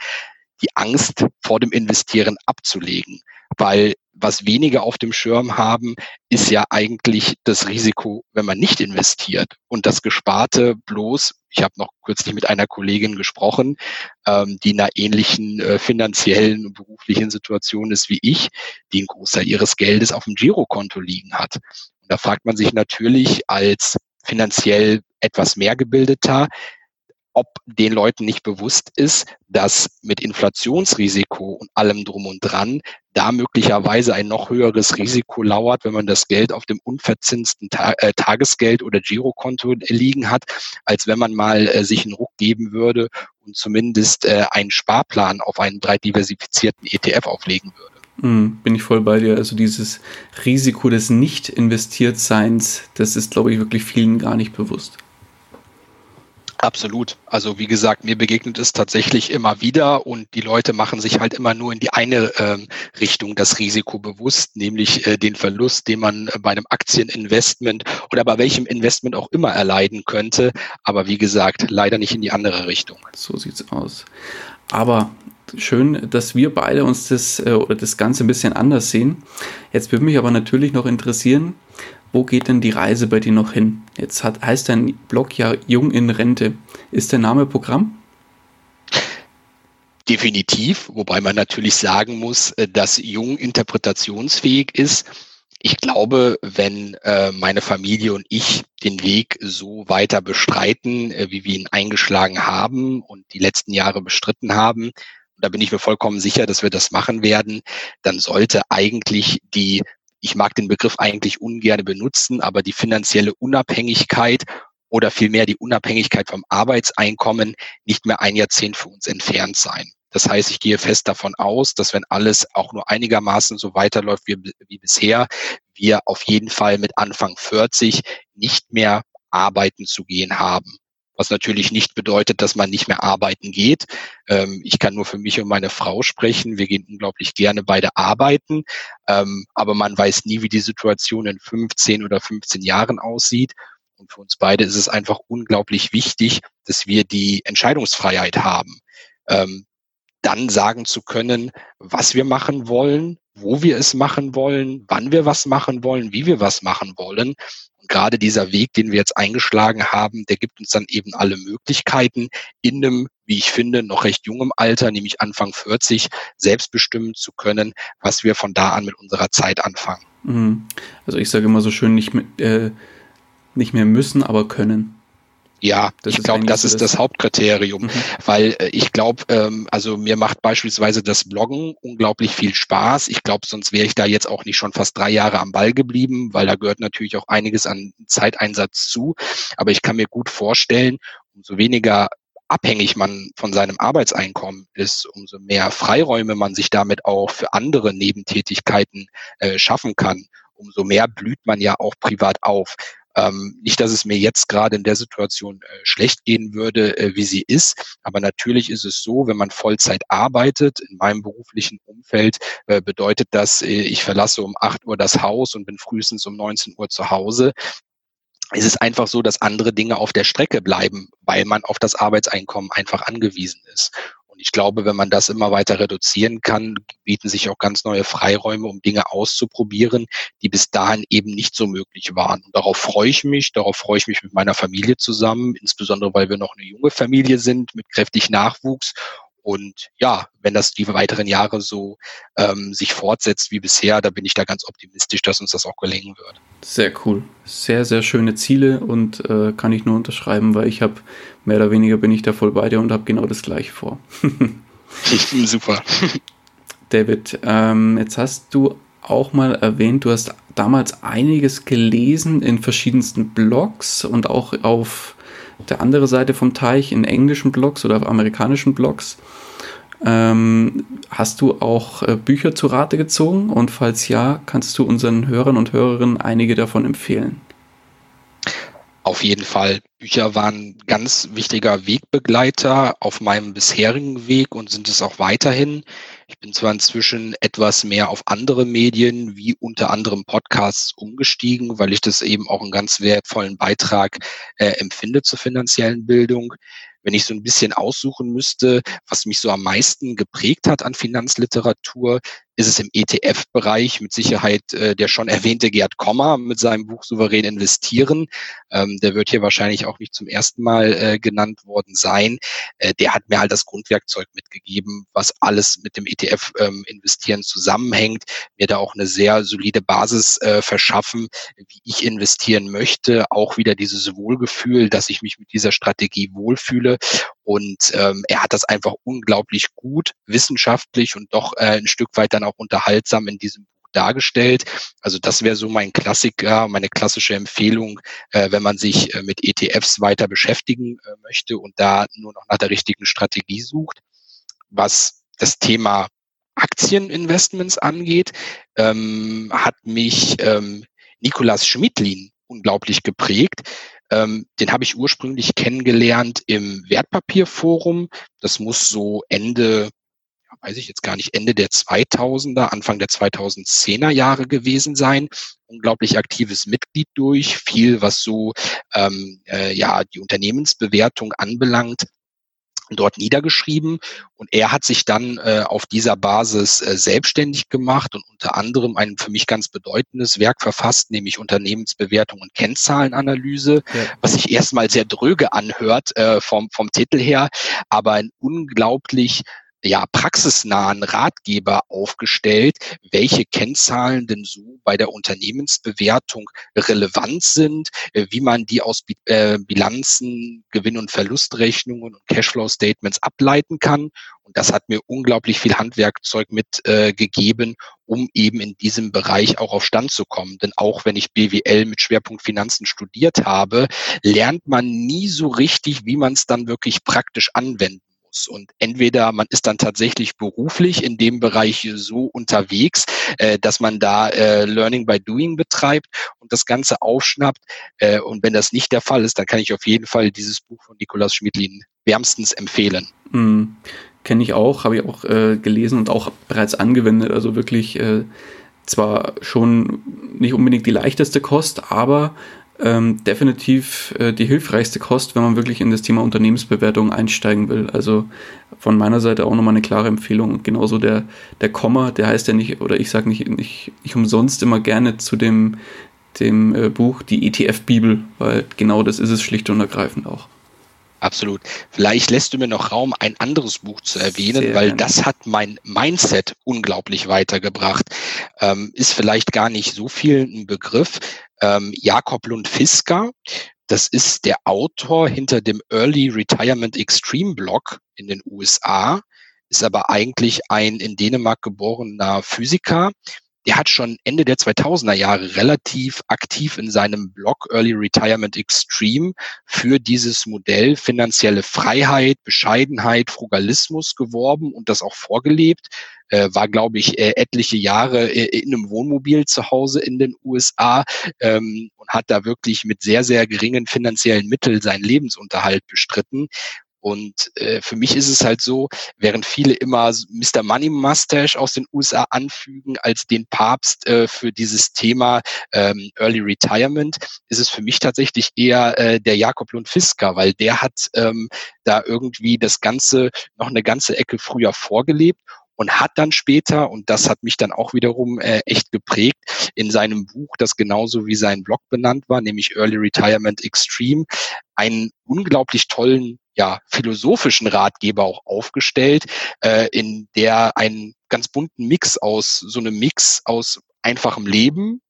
die Angst vor dem Investieren abzulegen. Weil was wenige auf dem Schirm haben, ist ja eigentlich das Risiko, wenn man nicht investiert und das Gesparte bloß, ich habe noch kürzlich mit einer Kollegin gesprochen, ähm, die in einer ähnlichen äh, finanziellen und beruflichen Situation ist wie ich, die einen Großteil ihres Geldes auf dem Girokonto liegen hat. Und da fragt man sich natürlich als finanziell etwas mehr gebildeter, ob den Leuten nicht bewusst ist, dass mit Inflationsrisiko und allem drum und dran da möglicherweise ein noch höheres Risiko lauert, wenn man das Geld auf dem unverzinsten äh, Tagesgeld oder Girokonto liegen hat, als wenn man mal äh, sich einen Ruck geben würde und zumindest äh, einen Sparplan auf einen breit diversifizierten ETF auflegen würde. Hm, bin ich voll bei dir. Also dieses Risiko des Nicht-Investiertseins, das ist, glaube ich, wirklich vielen gar nicht bewusst. Absolut. Also wie gesagt, mir begegnet es tatsächlich immer wieder und die Leute machen sich halt immer nur in die eine ähm, Richtung das Risiko bewusst, nämlich äh, den Verlust, den man bei einem Aktieninvestment oder bei welchem Investment auch immer erleiden könnte. Aber wie gesagt, leider nicht in die andere Richtung. So sieht's aus. Aber schön, dass wir beide uns das äh, oder das Ganze ein bisschen anders sehen. Jetzt würde mich aber natürlich noch interessieren, wo geht denn die Reise bei dir noch hin? Jetzt hat, heißt dein Blog ja Jung in Rente. Ist der Name Programm? Definitiv, wobei man natürlich sagen muss, äh, dass Jung interpretationsfähig ist. Ich glaube, wenn äh, meine Familie und ich den Weg so weiter bestreiten, wie wir ihn eingeschlagen haben und die letzten Jahre bestritten haben, da bin ich mir vollkommen sicher, dass wir das machen werden, dann sollte eigentlich die, ich mag den Begriff eigentlich ungern benutzen, aber die finanzielle Unabhängigkeit oder vielmehr die Unabhängigkeit vom Arbeitseinkommen nicht mehr ein Jahrzehnt für uns entfernt sein. Das heißt, ich gehe fest davon aus, dass wenn alles auch nur einigermaßen so weiterläuft wie, wie bisher, wir auf jeden Fall mit Anfang 40 nicht mehr arbeiten zu gehen haben was natürlich nicht bedeutet, dass man nicht mehr arbeiten geht. Ähm, ich kann nur für mich und meine Frau sprechen. Wir gehen unglaublich gerne beide arbeiten, ähm, aber man weiß nie, wie die Situation in 15 oder 15 Jahren aussieht. Und für uns beide ist es einfach unglaublich wichtig, dass wir die Entscheidungsfreiheit haben, ähm, dann sagen zu können, was wir machen wollen, wo wir es machen wollen, wann wir was machen wollen, wie wir was machen wollen gerade dieser Weg, den wir jetzt eingeschlagen haben, der gibt uns dann eben alle Möglichkeiten, in einem, wie ich finde, noch recht jungem Alter, nämlich Anfang 40, selbst bestimmen zu können, was wir von da an mit unserer Zeit anfangen. Mhm. Also ich sage immer so schön, nicht, äh, nicht mehr müssen, aber können. Ja, das ich glaube, das ist das Hauptkriterium, mhm. weil äh, ich glaube, ähm, also mir macht beispielsweise das Bloggen unglaublich viel Spaß. Ich glaube, sonst wäre ich da jetzt auch nicht schon fast drei Jahre am Ball geblieben, weil da gehört natürlich auch einiges an Zeiteinsatz zu. Aber ich kann mir gut vorstellen, umso weniger abhängig man von seinem Arbeitseinkommen ist, umso mehr Freiräume man sich damit auch für andere Nebentätigkeiten äh, schaffen kann, umso mehr blüht man ja auch privat auf. Ähm, nicht, dass es mir jetzt gerade in der Situation äh, schlecht gehen würde, äh, wie sie ist. Aber natürlich ist es so, wenn man Vollzeit arbeitet, in meinem beruflichen Umfeld, äh, bedeutet das, äh, ich verlasse um 8 Uhr das Haus und bin frühestens um 19 Uhr zu Hause ist es einfach so, dass andere Dinge auf der Strecke bleiben, weil man auf das Arbeitseinkommen einfach angewiesen ist. Und ich glaube, wenn man das immer weiter reduzieren kann, bieten sich auch ganz neue Freiräume, um Dinge auszuprobieren, die bis dahin eben nicht so möglich waren. Und darauf freue ich mich, darauf freue ich mich mit meiner Familie zusammen, insbesondere weil wir noch eine junge Familie sind mit kräftig Nachwuchs und ja, wenn das die weiteren Jahre so ähm, sich fortsetzt wie bisher, da bin ich da ganz optimistisch, dass uns das auch gelingen wird. Sehr cool. Sehr, sehr schöne Ziele und äh, kann ich nur unterschreiben, weil ich habe mehr oder weniger bin ich da voll bei dir und habe genau das gleiche vor. Super. David, ähm, jetzt hast du auch mal erwähnt, du hast damals einiges gelesen in verschiedensten Blogs und auch auf der andere Seite vom Teich in englischen Blogs oder auf amerikanischen Blogs. Ähm, hast du auch äh, Bücher zu Rate gezogen? Und falls ja, kannst du unseren Hörern und Hörerinnen einige davon empfehlen? Auf jeden Fall. Bücher waren ganz wichtiger Wegbegleiter auf meinem bisherigen Weg und sind es auch weiterhin. Ich bin zwar inzwischen etwas mehr auf andere Medien wie unter anderem Podcasts umgestiegen, weil ich das eben auch einen ganz wertvollen Beitrag äh, empfinde zur finanziellen Bildung. Wenn ich so ein bisschen aussuchen müsste, was mich so am meisten geprägt hat an Finanzliteratur, ist es im ETF-Bereich mit Sicherheit äh, der schon erwähnte Gerd Kommer mit seinem Buch Souverän investieren. Ähm, der wird hier wahrscheinlich auch nicht zum ersten Mal äh, genannt worden sein. Äh, der hat mir halt das Grundwerkzeug mitgegeben, was alles mit dem ETF-Investieren ähm, zusammenhängt, mir da auch eine sehr solide Basis äh, verschaffen, wie ich investieren möchte, auch wieder dieses Wohlgefühl, dass ich mich mit dieser Strategie wohlfühle. Und ähm, er hat das einfach unglaublich gut, wissenschaftlich und doch äh, ein Stück weit dann auch unterhaltsam in diesem Buch dargestellt. Also das wäre so mein Klassiker, meine klassische Empfehlung, äh, wenn man sich äh, mit ETFs weiter beschäftigen äh, möchte und da nur noch nach der richtigen Strategie sucht. Was das Thema Aktieninvestments angeht, ähm, hat mich ähm, Nikolas Schmidlin unglaublich geprägt. Ähm, den habe ich ursprünglich kennengelernt im Wertpapierforum. Das muss so Ende weiß ich jetzt gar nicht, Ende der 2000er, Anfang der 2010er Jahre gewesen sein. Unglaublich aktives Mitglied durch, viel, was so ähm, äh, ja die Unternehmensbewertung anbelangt, dort niedergeschrieben und er hat sich dann äh, auf dieser Basis äh, selbstständig gemacht und unter anderem ein für mich ganz bedeutendes Werk verfasst, nämlich Unternehmensbewertung und Kennzahlenanalyse, ja. was sich erstmal sehr dröge anhört äh, vom, vom Titel her, aber ein unglaublich ja, praxisnahen Ratgeber aufgestellt, welche Kennzahlen denn so bei der Unternehmensbewertung relevant sind, äh, wie man die aus äh, Bilanzen, Gewinn- und Verlustrechnungen und Cashflow-Statements ableiten kann. Und das hat mir unglaublich viel Handwerkzeug mitgegeben, äh, um eben in diesem Bereich auch auf Stand zu kommen. Denn auch wenn ich BWL mit Schwerpunkt Finanzen studiert habe, lernt man nie so richtig, wie man es dann wirklich praktisch anwenden muss. Und entweder man ist dann tatsächlich beruflich in dem Bereich so unterwegs, äh, dass man da äh, Learning by Doing betreibt und das Ganze aufschnappt. Äh, und wenn das nicht der Fall ist, dann kann ich auf jeden Fall dieses Buch von Nikolaus Schmidlin wärmstens empfehlen. Mhm. Kenne ich auch, habe ich auch äh, gelesen und auch bereits angewendet. Also wirklich äh, zwar schon nicht unbedingt die leichteste Kost, aber ähm, definitiv äh, die hilfreichste Kost, wenn man wirklich in das Thema Unternehmensbewertung einsteigen will. Also von meiner Seite auch nochmal eine klare Empfehlung. Und genauso der, der Komma, der heißt ja nicht, oder ich sage nicht, nicht, nicht umsonst immer gerne zu dem, dem äh, Buch die ETF-Bibel, weil genau das ist es schlicht und ergreifend auch. Absolut. Vielleicht lässt du mir noch Raum, ein anderes Buch zu erwähnen, Sehr weil gerne. das hat mein Mindset unglaublich weitergebracht. Ähm, ist vielleicht gar nicht so viel ein Begriff. Ähm, Jakob Lund Fisker, das ist der Autor hinter dem Early Retirement Extreme Blog in den USA, ist aber eigentlich ein in Dänemark geborener Physiker, der hat schon Ende der 2000er Jahre relativ aktiv in seinem Blog Early Retirement Extreme für dieses Modell finanzielle Freiheit, Bescheidenheit, Frugalismus geworben und das auch vorgelebt. Äh, war, glaube ich, äh, etliche Jahre äh, in einem Wohnmobil zu Hause in den USA ähm, und hat da wirklich mit sehr, sehr geringen finanziellen Mitteln seinen Lebensunterhalt bestritten. Und äh, für mich ist es halt so, während viele immer Mr. Money Mustache aus den USA anfügen als den Papst äh, für dieses Thema ähm, Early Retirement, ist es für mich tatsächlich eher äh, der Jakob Lund Fisker, weil der hat ähm, da irgendwie das Ganze noch eine ganze Ecke früher vorgelebt und hat dann später, und das hat mich dann auch wiederum äh, echt geprägt, in seinem Buch, das genauso wie sein Blog benannt war, nämlich Early Retirement Extreme, einen unglaublich tollen ja, philosophischen Ratgeber auch aufgestellt, äh, in der einen ganz bunten Mix aus, so einem Mix aus einfachem Leben,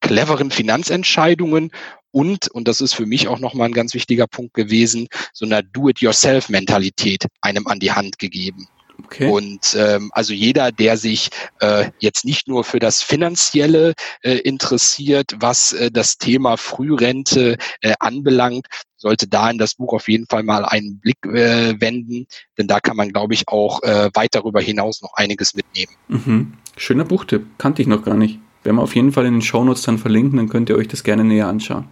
cleveren Finanzentscheidungen und, und das ist für mich auch nochmal ein ganz wichtiger Punkt gewesen, so einer Do-it-yourself-Mentalität einem an die Hand gegeben. Okay. Und ähm, also jeder, der sich äh, jetzt nicht nur für das Finanzielle äh, interessiert, was äh, das Thema Frührente äh, anbelangt, sollte da in das Buch auf jeden Fall mal einen Blick äh, wenden, denn da kann man, glaube ich, auch äh, weit darüber hinaus noch einiges mitnehmen. Mhm. Schöner Buchtipp, kannte ich noch gar nicht. Werden wir auf jeden Fall in den Shownotes dann verlinken, dann könnt ihr euch das gerne näher anschauen.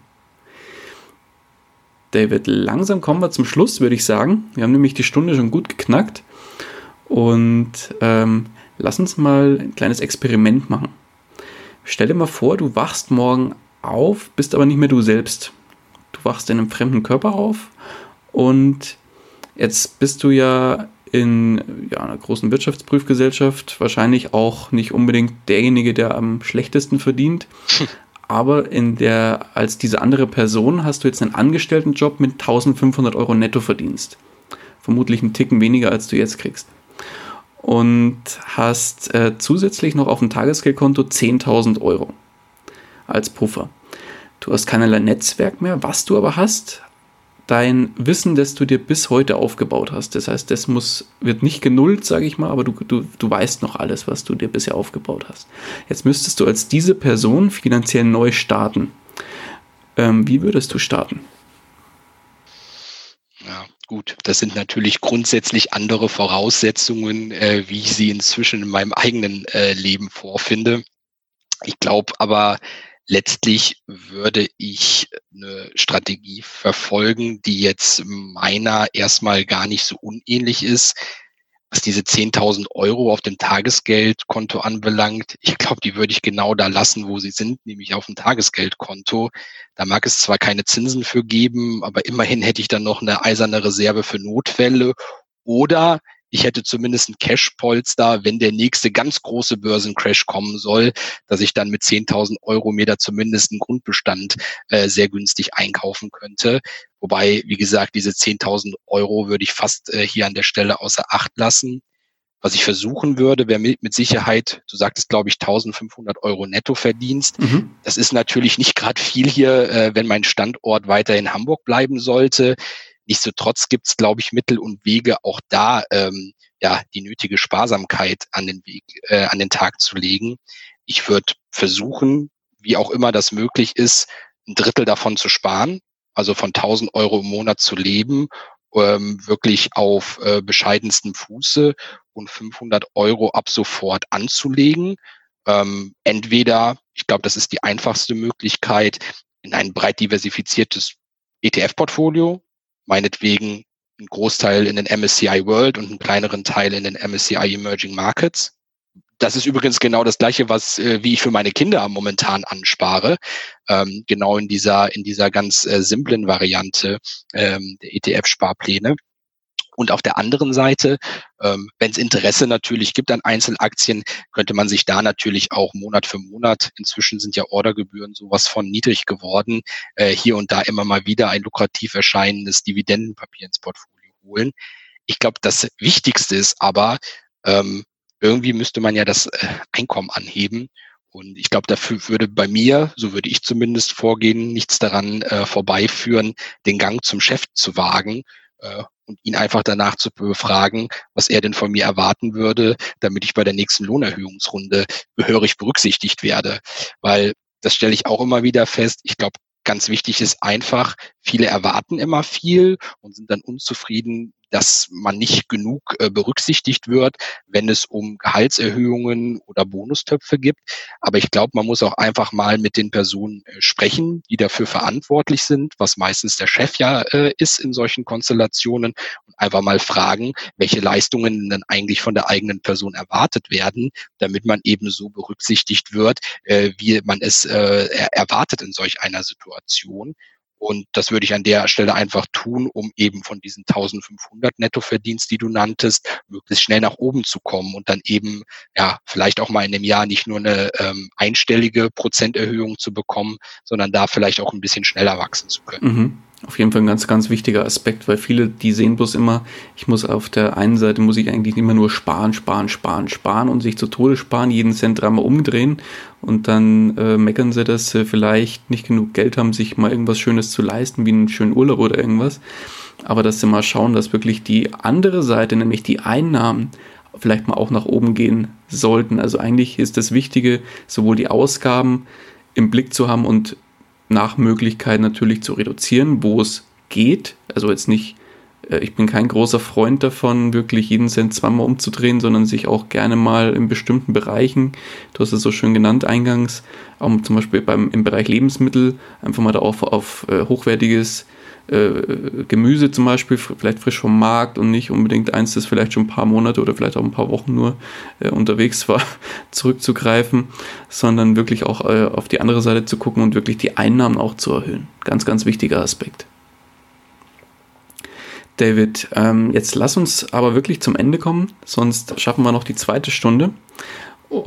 David, langsam kommen wir zum Schluss, würde ich sagen. Wir haben nämlich die Stunde schon gut geknackt. Und ähm, lass uns mal ein kleines Experiment machen. Stell dir mal vor, du wachst morgen auf, bist aber nicht mehr du selbst. Du wachst in einem fremden Körper auf und jetzt bist du ja in ja, einer großen Wirtschaftsprüfgesellschaft wahrscheinlich auch nicht unbedingt derjenige, der am schlechtesten verdient. Aber in der, als diese andere Person hast du jetzt einen Angestelltenjob mit 1500 Euro Nettoverdienst. Vermutlich einen Ticken weniger, als du jetzt kriegst und hast äh, zusätzlich noch auf dem Tagesgeldkonto 10.000 Euro als Puffer. Du hast keinerlei Netzwerk mehr. Was du aber hast, dein Wissen, das du dir bis heute aufgebaut hast. Das heißt, das muss, wird nicht genullt, sage ich mal, aber du, du, du weißt noch alles, was du dir bisher aufgebaut hast. Jetzt müsstest du als diese Person finanziell neu starten. Ähm, wie würdest du starten? Gut, das sind natürlich grundsätzlich andere Voraussetzungen, äh, wie ich sie inzwischen in meinem eigenen äh, Leben vorfinde. Ich glaube aber, letztlich würde ich eine Strategie verfolgen, die jetzt meiner erstmal gar nicht so unähnlich ist. Was diese 10.000 Euro auf dem Tagesgeldkonto anbelangt, ich glaube, die würde ich genau da lassen, wo sie sind, nämlich auf dem Tagesgeldkonto. Da mag es zwar keine Zinsen für geben, aber immerhin hätte ich dann noch eine eiserne Reserve für Notfälle oder ich hätte zumindest ein Cash-Polster, wenn der nächste ganz große Börsencrash kommen soll, dass ich dann mit 10.000 Euro mir da zumindest einen Grundbestand äh, sehr günstig einkaufen könnte. Wobei, wie gesagt, diese 10.000 Euro würde ich fast äh, hier an der Stelle außer Acht lassen. Was ich versuchen würde, wäre mit, mit Sicherheit, du sagtest, glaube ich, 1500 Euro Nettoverdienst. Mhm. Das ist natürlich nicht gerade viel hier, äh, wenn mein Standort weiter in Hamburg bleiben sollte. Nichtsdestotrotz gibt es, glaube ich, Mittel und Wege, auch da ähm, ja die nötige Sparsamkeit an den Weg, äh, an den Tag zu legen. Ich würde versuchen, wie auch immer das möglich ist, ein Drittel davon zu sparen, also von 1000 Euro im Monat zu leben, ähm, wirklich auf äh, bescheidenstem Fuße und 500 Euro ab sofort anzulegen. Ähm, entweder, ich glaube, das ist die einfachste Möglichkeit, in ein breit diversifiziertes ETF-Portfolio, meinetwegen einen Großteil in den MSCI World und einen kleineren Teil in den MSCI Emerging Markets. Das ist übrigens genau das gleiche, was äh, wie ich für meine Kinder momentan anspare, ähm, genau in dieser in dieser ganz äh, simplen Variante ähm, der ETF-Sparpläne. Und auf der anderen Seite, ähm, wenn es Interesse natürlich gibt an Einzelaktien, könnte man sich da natürlich auch Monat für Monat, inzwischen sind ja Ordergebühren sowas von niedrig geworden, äh, hier und da immer mal wieder ein lukrativ erscheinendes Dividendenpapier ins Portfolio holen. Ich glaube, das Wichtigste ist aber, ähm, irgendwie müsste man ja das äh, Einkommen anheben. Und ich glaube, dafür würde bei mir, so würde ich zumindest vorgehen, nichts daran äh, vorbeiführen, den Gang zum Chef zu wagen äh, und ihn einfach danach zu befragen, was er denn von mir erwarten würde, damit ich bei der nächsten Lohnerhöhungsrunde gehörig berücksichtigt werde. Weil das stelle ich auch immer wieder fest. Ich glaube, ganz wichtig ist einfach, viele erwarten immer viel und sind dann unzufrieden, dass man nicht genug äh, berücksichtigt wird, wenn es um Gehaltserhöhungen oder Bonustöpfe gibt. Aber ich glaube, man muss auch einfach mal mit den Personen äh, sprechen, die dafür verantwortlich sind, was meistens der Chef ja äh, ist in solchen Konstellationen und einfach mal fragen, welche Leistungen denn eigentlich von der eigenen Person erwartet werden, damit man eben so berücksichtigt wird, wie man es erwartet in solch einer Situation. Und das würde ich an der Stelle einfach tun, um eben von diesen 1500 Nettoverdienst, die du nanntest, möglichst schnell nach oben zu kommen und dann eben, ja, vielleicht auch mal in einem Jahr nicht nur eine ähm, einstellige Prozenterhöhung zu bekommen, sondern da vielleicht auch ein bisschen schneller wachsen zu können. Mhm. Auf jeden Fall ein ganz, ganz wichtiger Aspekt, weil viele, die sehen bloß immer, ich muss auf der einen Seite, muss ich eigentlich immer nur sparen, sparen, sparen, sparen und sich zu Tode sparen, jeden Cent dreimal umdrehen und dann äh, meckern sie, dass sie vielleicht nicht genug Geld haben, sich mal irgendwas Schönes zu leisten, wie einen schönen Urlaub oder irgendwas. Aber dass sie mal schauen, dass wirklich die andere Seite, nämlich die Einnahmen, vielleicht mal auch nach oben gehen sollten. Also eigentlich ist das Wichtige, sowohl die Ausgaben im Blick zu haben und nach Möglichkeit natürlich zu reduzieren, wo es geht. Also jetzt nicht, äh, ich bin kein großer Freund davon, wirklich jeden Cent zweimal umzudrehen, sondern sich auch gerne mal in bestimmten Bereichen, du hast es so schön genannt eingangs, auch zum Beispiel beim, im Bereich Lebensmittel, einfach mal da auf, auf äh, hochwertiges äh, Gemüse zum Beispiel, vielleicht frisch vom Markt und nicht unbedingt eins, das vielleicht schon ein paar Monate oder vielleicht auch ein paar Wochen nur äh, unterwegs war, zurückzugreifen, sondern wirklich auch äh, auf die andere Seite zu gucken und wirklich die Einnahmen auch zu erhöhen. Ganz, ganz wichtiger Aspekt. David, ähm, jetzt lass uns aber wirklich zum Ende kommen, sonst schaffen wir noch die zweite Stunde. Oh.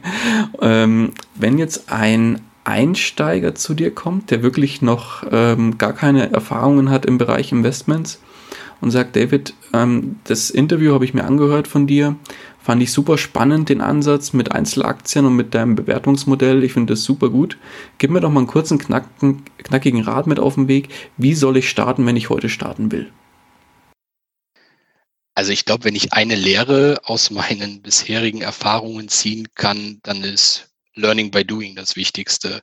ähm, wenn jetzt ein Einsteiger zu dir kommt, der wirklich noch ähm, gar keine Erfahrungen hat im Bereich Investments und sagt, David, ähm, das Interview habe ich mir angehört von dir, fand ich super spannend, den Ansatz mit Einzelaktien und mit deinem Bewertungsmodell. Ich finde das super gut. Gib mir doch mal einen kurzen, knacken, knackigen Rat mit auf den Weg. Wie soll ich starten, wenn ich heute starten will? Also ich glaube, wenn ich eine Lehre aus meinen bisherigen Erfahrungen ziehen kann, dann ist Learning by Doing das Wichtigste.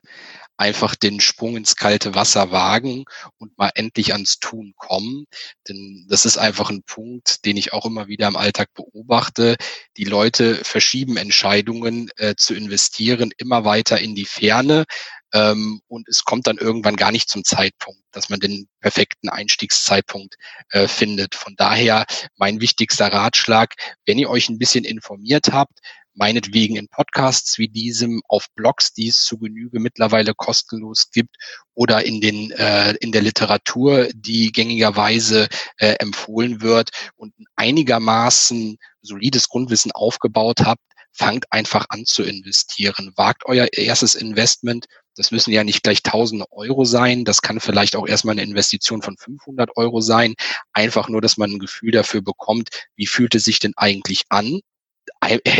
Einfach den Sprung ins kalte Wasser wagen und mal endlich ans Tun kommen. Denn das ist einfach ein Punkt, den ich auch immer wieder im Alltag beobachte. Die Leute verschieben Entscheidungen äh, zu investieren immer weiter in die Ferne, ähm, und es kommt dann irgendwann gar nicht zum Zeitpunkt, dass man den perfekten Einstiegszeitpunkt äh, findet. Von daher mein wichtigster Ratschlag, wenn ihr euch ein bisschen informiert habt, meinetwegen in Podcasts wie diesem, auf Blogs, die es zu Genüge mittlerweile kostenlos gibt oder in den äh, in der Literatur, die gängigerweise äh, empfohlen wird und einigermaßen solides Grundwissen aufgebaut habt, fangt einfach an zu investieren. Wagt euer erstes Investment. Das müssen ja nicht gleich tausende Euro sein. Das kann vielleicht auch erstmal eine Investition von 500 Euro sein. Einfach nur, dass man ein Gefühl dafür bekommt, wie fühlt es sich denn eigentlich an,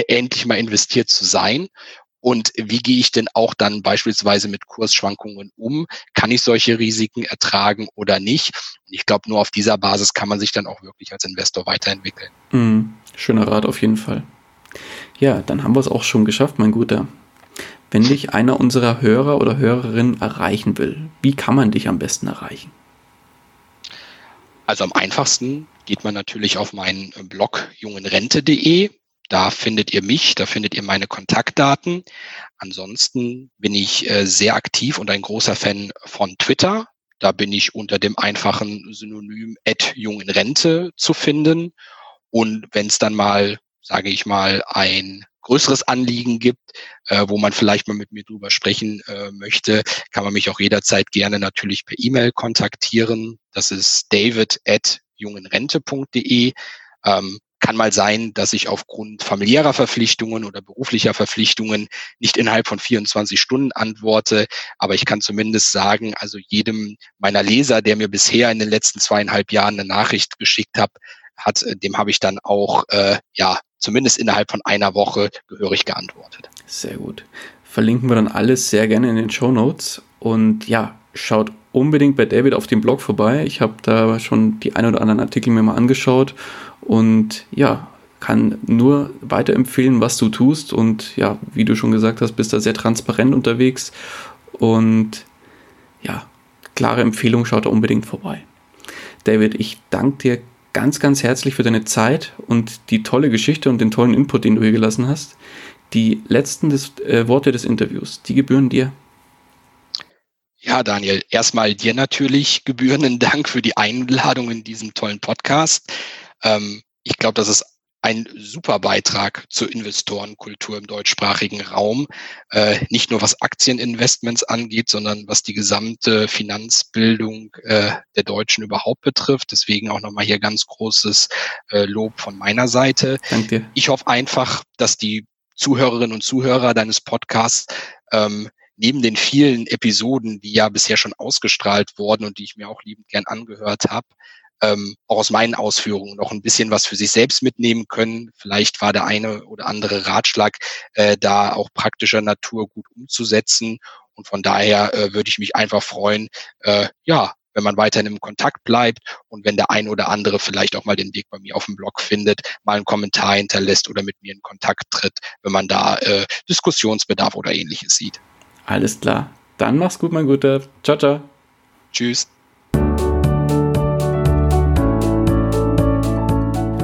endlich mal investiert zu sein und wie gehe ich denn auch dann beispielsweise mit Kursschwankungen um? Kann ich solche Risiken ertragen oder nicht? Und ich glaube, nur auf dieser Basis kann man sich dann auch wirklich als Investor weiterentwickeln. Mhm. Schöner Rat auf jeden Fall. Ja, dann haben wir es auch schon geschafft, mein Guter. Wenn dich einer unserer Hörer oder Hörerinnen erreichen will, wie kann man dich am besten erreichen? Also am einfachsten geht man natürlich auf meinen Blog jungenrente.de. Da findet ihr mich, da findet ihr meine Kontaktdaten. Ansonsten bin ich äh, sehr aktiv und ein großer Fan von Twitter. Da bin ich unter dem einfachen Synonym jungenrente zu finden. Und wenn es dann mal, sage ich mal, ein größeres Anliegen gibt, äh, wo man vielleicht mal mit mir drüber sprechen äh, möchte, kann man mich auch jederzeit gerne natürlich per E-Mail kontaktieren. Das ist david at jungenrente.de. Ähm, kann mal sein, dass ich aufgrund familiärer Verpflichtungen oder beruflicher Verpflichtungen nicht innerhalb von 24 Stunden antworte. Aber ich kann zumindest sagen, also jedem meiner Leser, der mir bisher in den letzten zweieinhalb Jahren eine Nachricht geschickt hat, hat, äh, dem habe ich dann auch, äh, ja, zumindest innerhalb von einer Woche gehörig geantwortet. Sehr gut. Verlinken wir dann alles sehr gerne in den Show Notes. Und ja, schaut unbedingt bei David auf dem Blog vorbei. Ich habe da schon die ein oder anderen Artikel mir mal angeschaut und ja, kann nur weiterempfehlen, was du tust und ja, wie du schon gesagt hast, bist da sehr transparent unterwegs und ja, klare Empfehlung, schaut da unbedingt vorbei. David, ich danke dir ganz, ganz herzlich für deine Zeit und die tolle Geschichte und den tollen Input, den du hier gelassen hast. Die letzten des, äh, Worte des Interviews, die gebühren dir. Ja, Daniel, erstmal dir natürlich gebührenden Dank für die Einladung in diesem tollen Podcast. Ähm, ich glaube, das ist ein super Beitrag zur Investorenkultur im deutschsprachigen Raum. Äh, nicht nur was Aktieninvestments angeht, sondern was die gesamte Finanzbildung äh, der Deutschen überhaupt betrifft. Deswegen auch nochmal hier ganz großes äh, Lob von meiner Seite. Danke. Ich hoffe einfach, dass die Zuhörerinnen und Zuhörer deines Podcasts ähm, neben den vielen Episoden, die ja bisher schon ausgestrahlt wurden und die ich mir auch liebend gern angehört habe, ähm, auch aus meinen Ausführungen noch ein bisschen was für sich selbst mitnehmen können. Vielleicht war der eine oder andere Ratschlag äh, da auch praktischer Natur gut umzusetzen. Und von daher äh, würde ich mich einfach freuen, äh, ja, wenn man weiterhin im Kontakt bleibt und wenn der ein oder andere vielleicht auch mal den Weg bei mir auf dem Blog findet, mal einen Kommentar hinterlässt oder mit mir in Kontakt tritt, wenn man da äh, Diskussionsbedarf oder ähnliches sieht. Alles klar. Dann mach's gut, mein Guter. Ciao, ciao. Tschüss.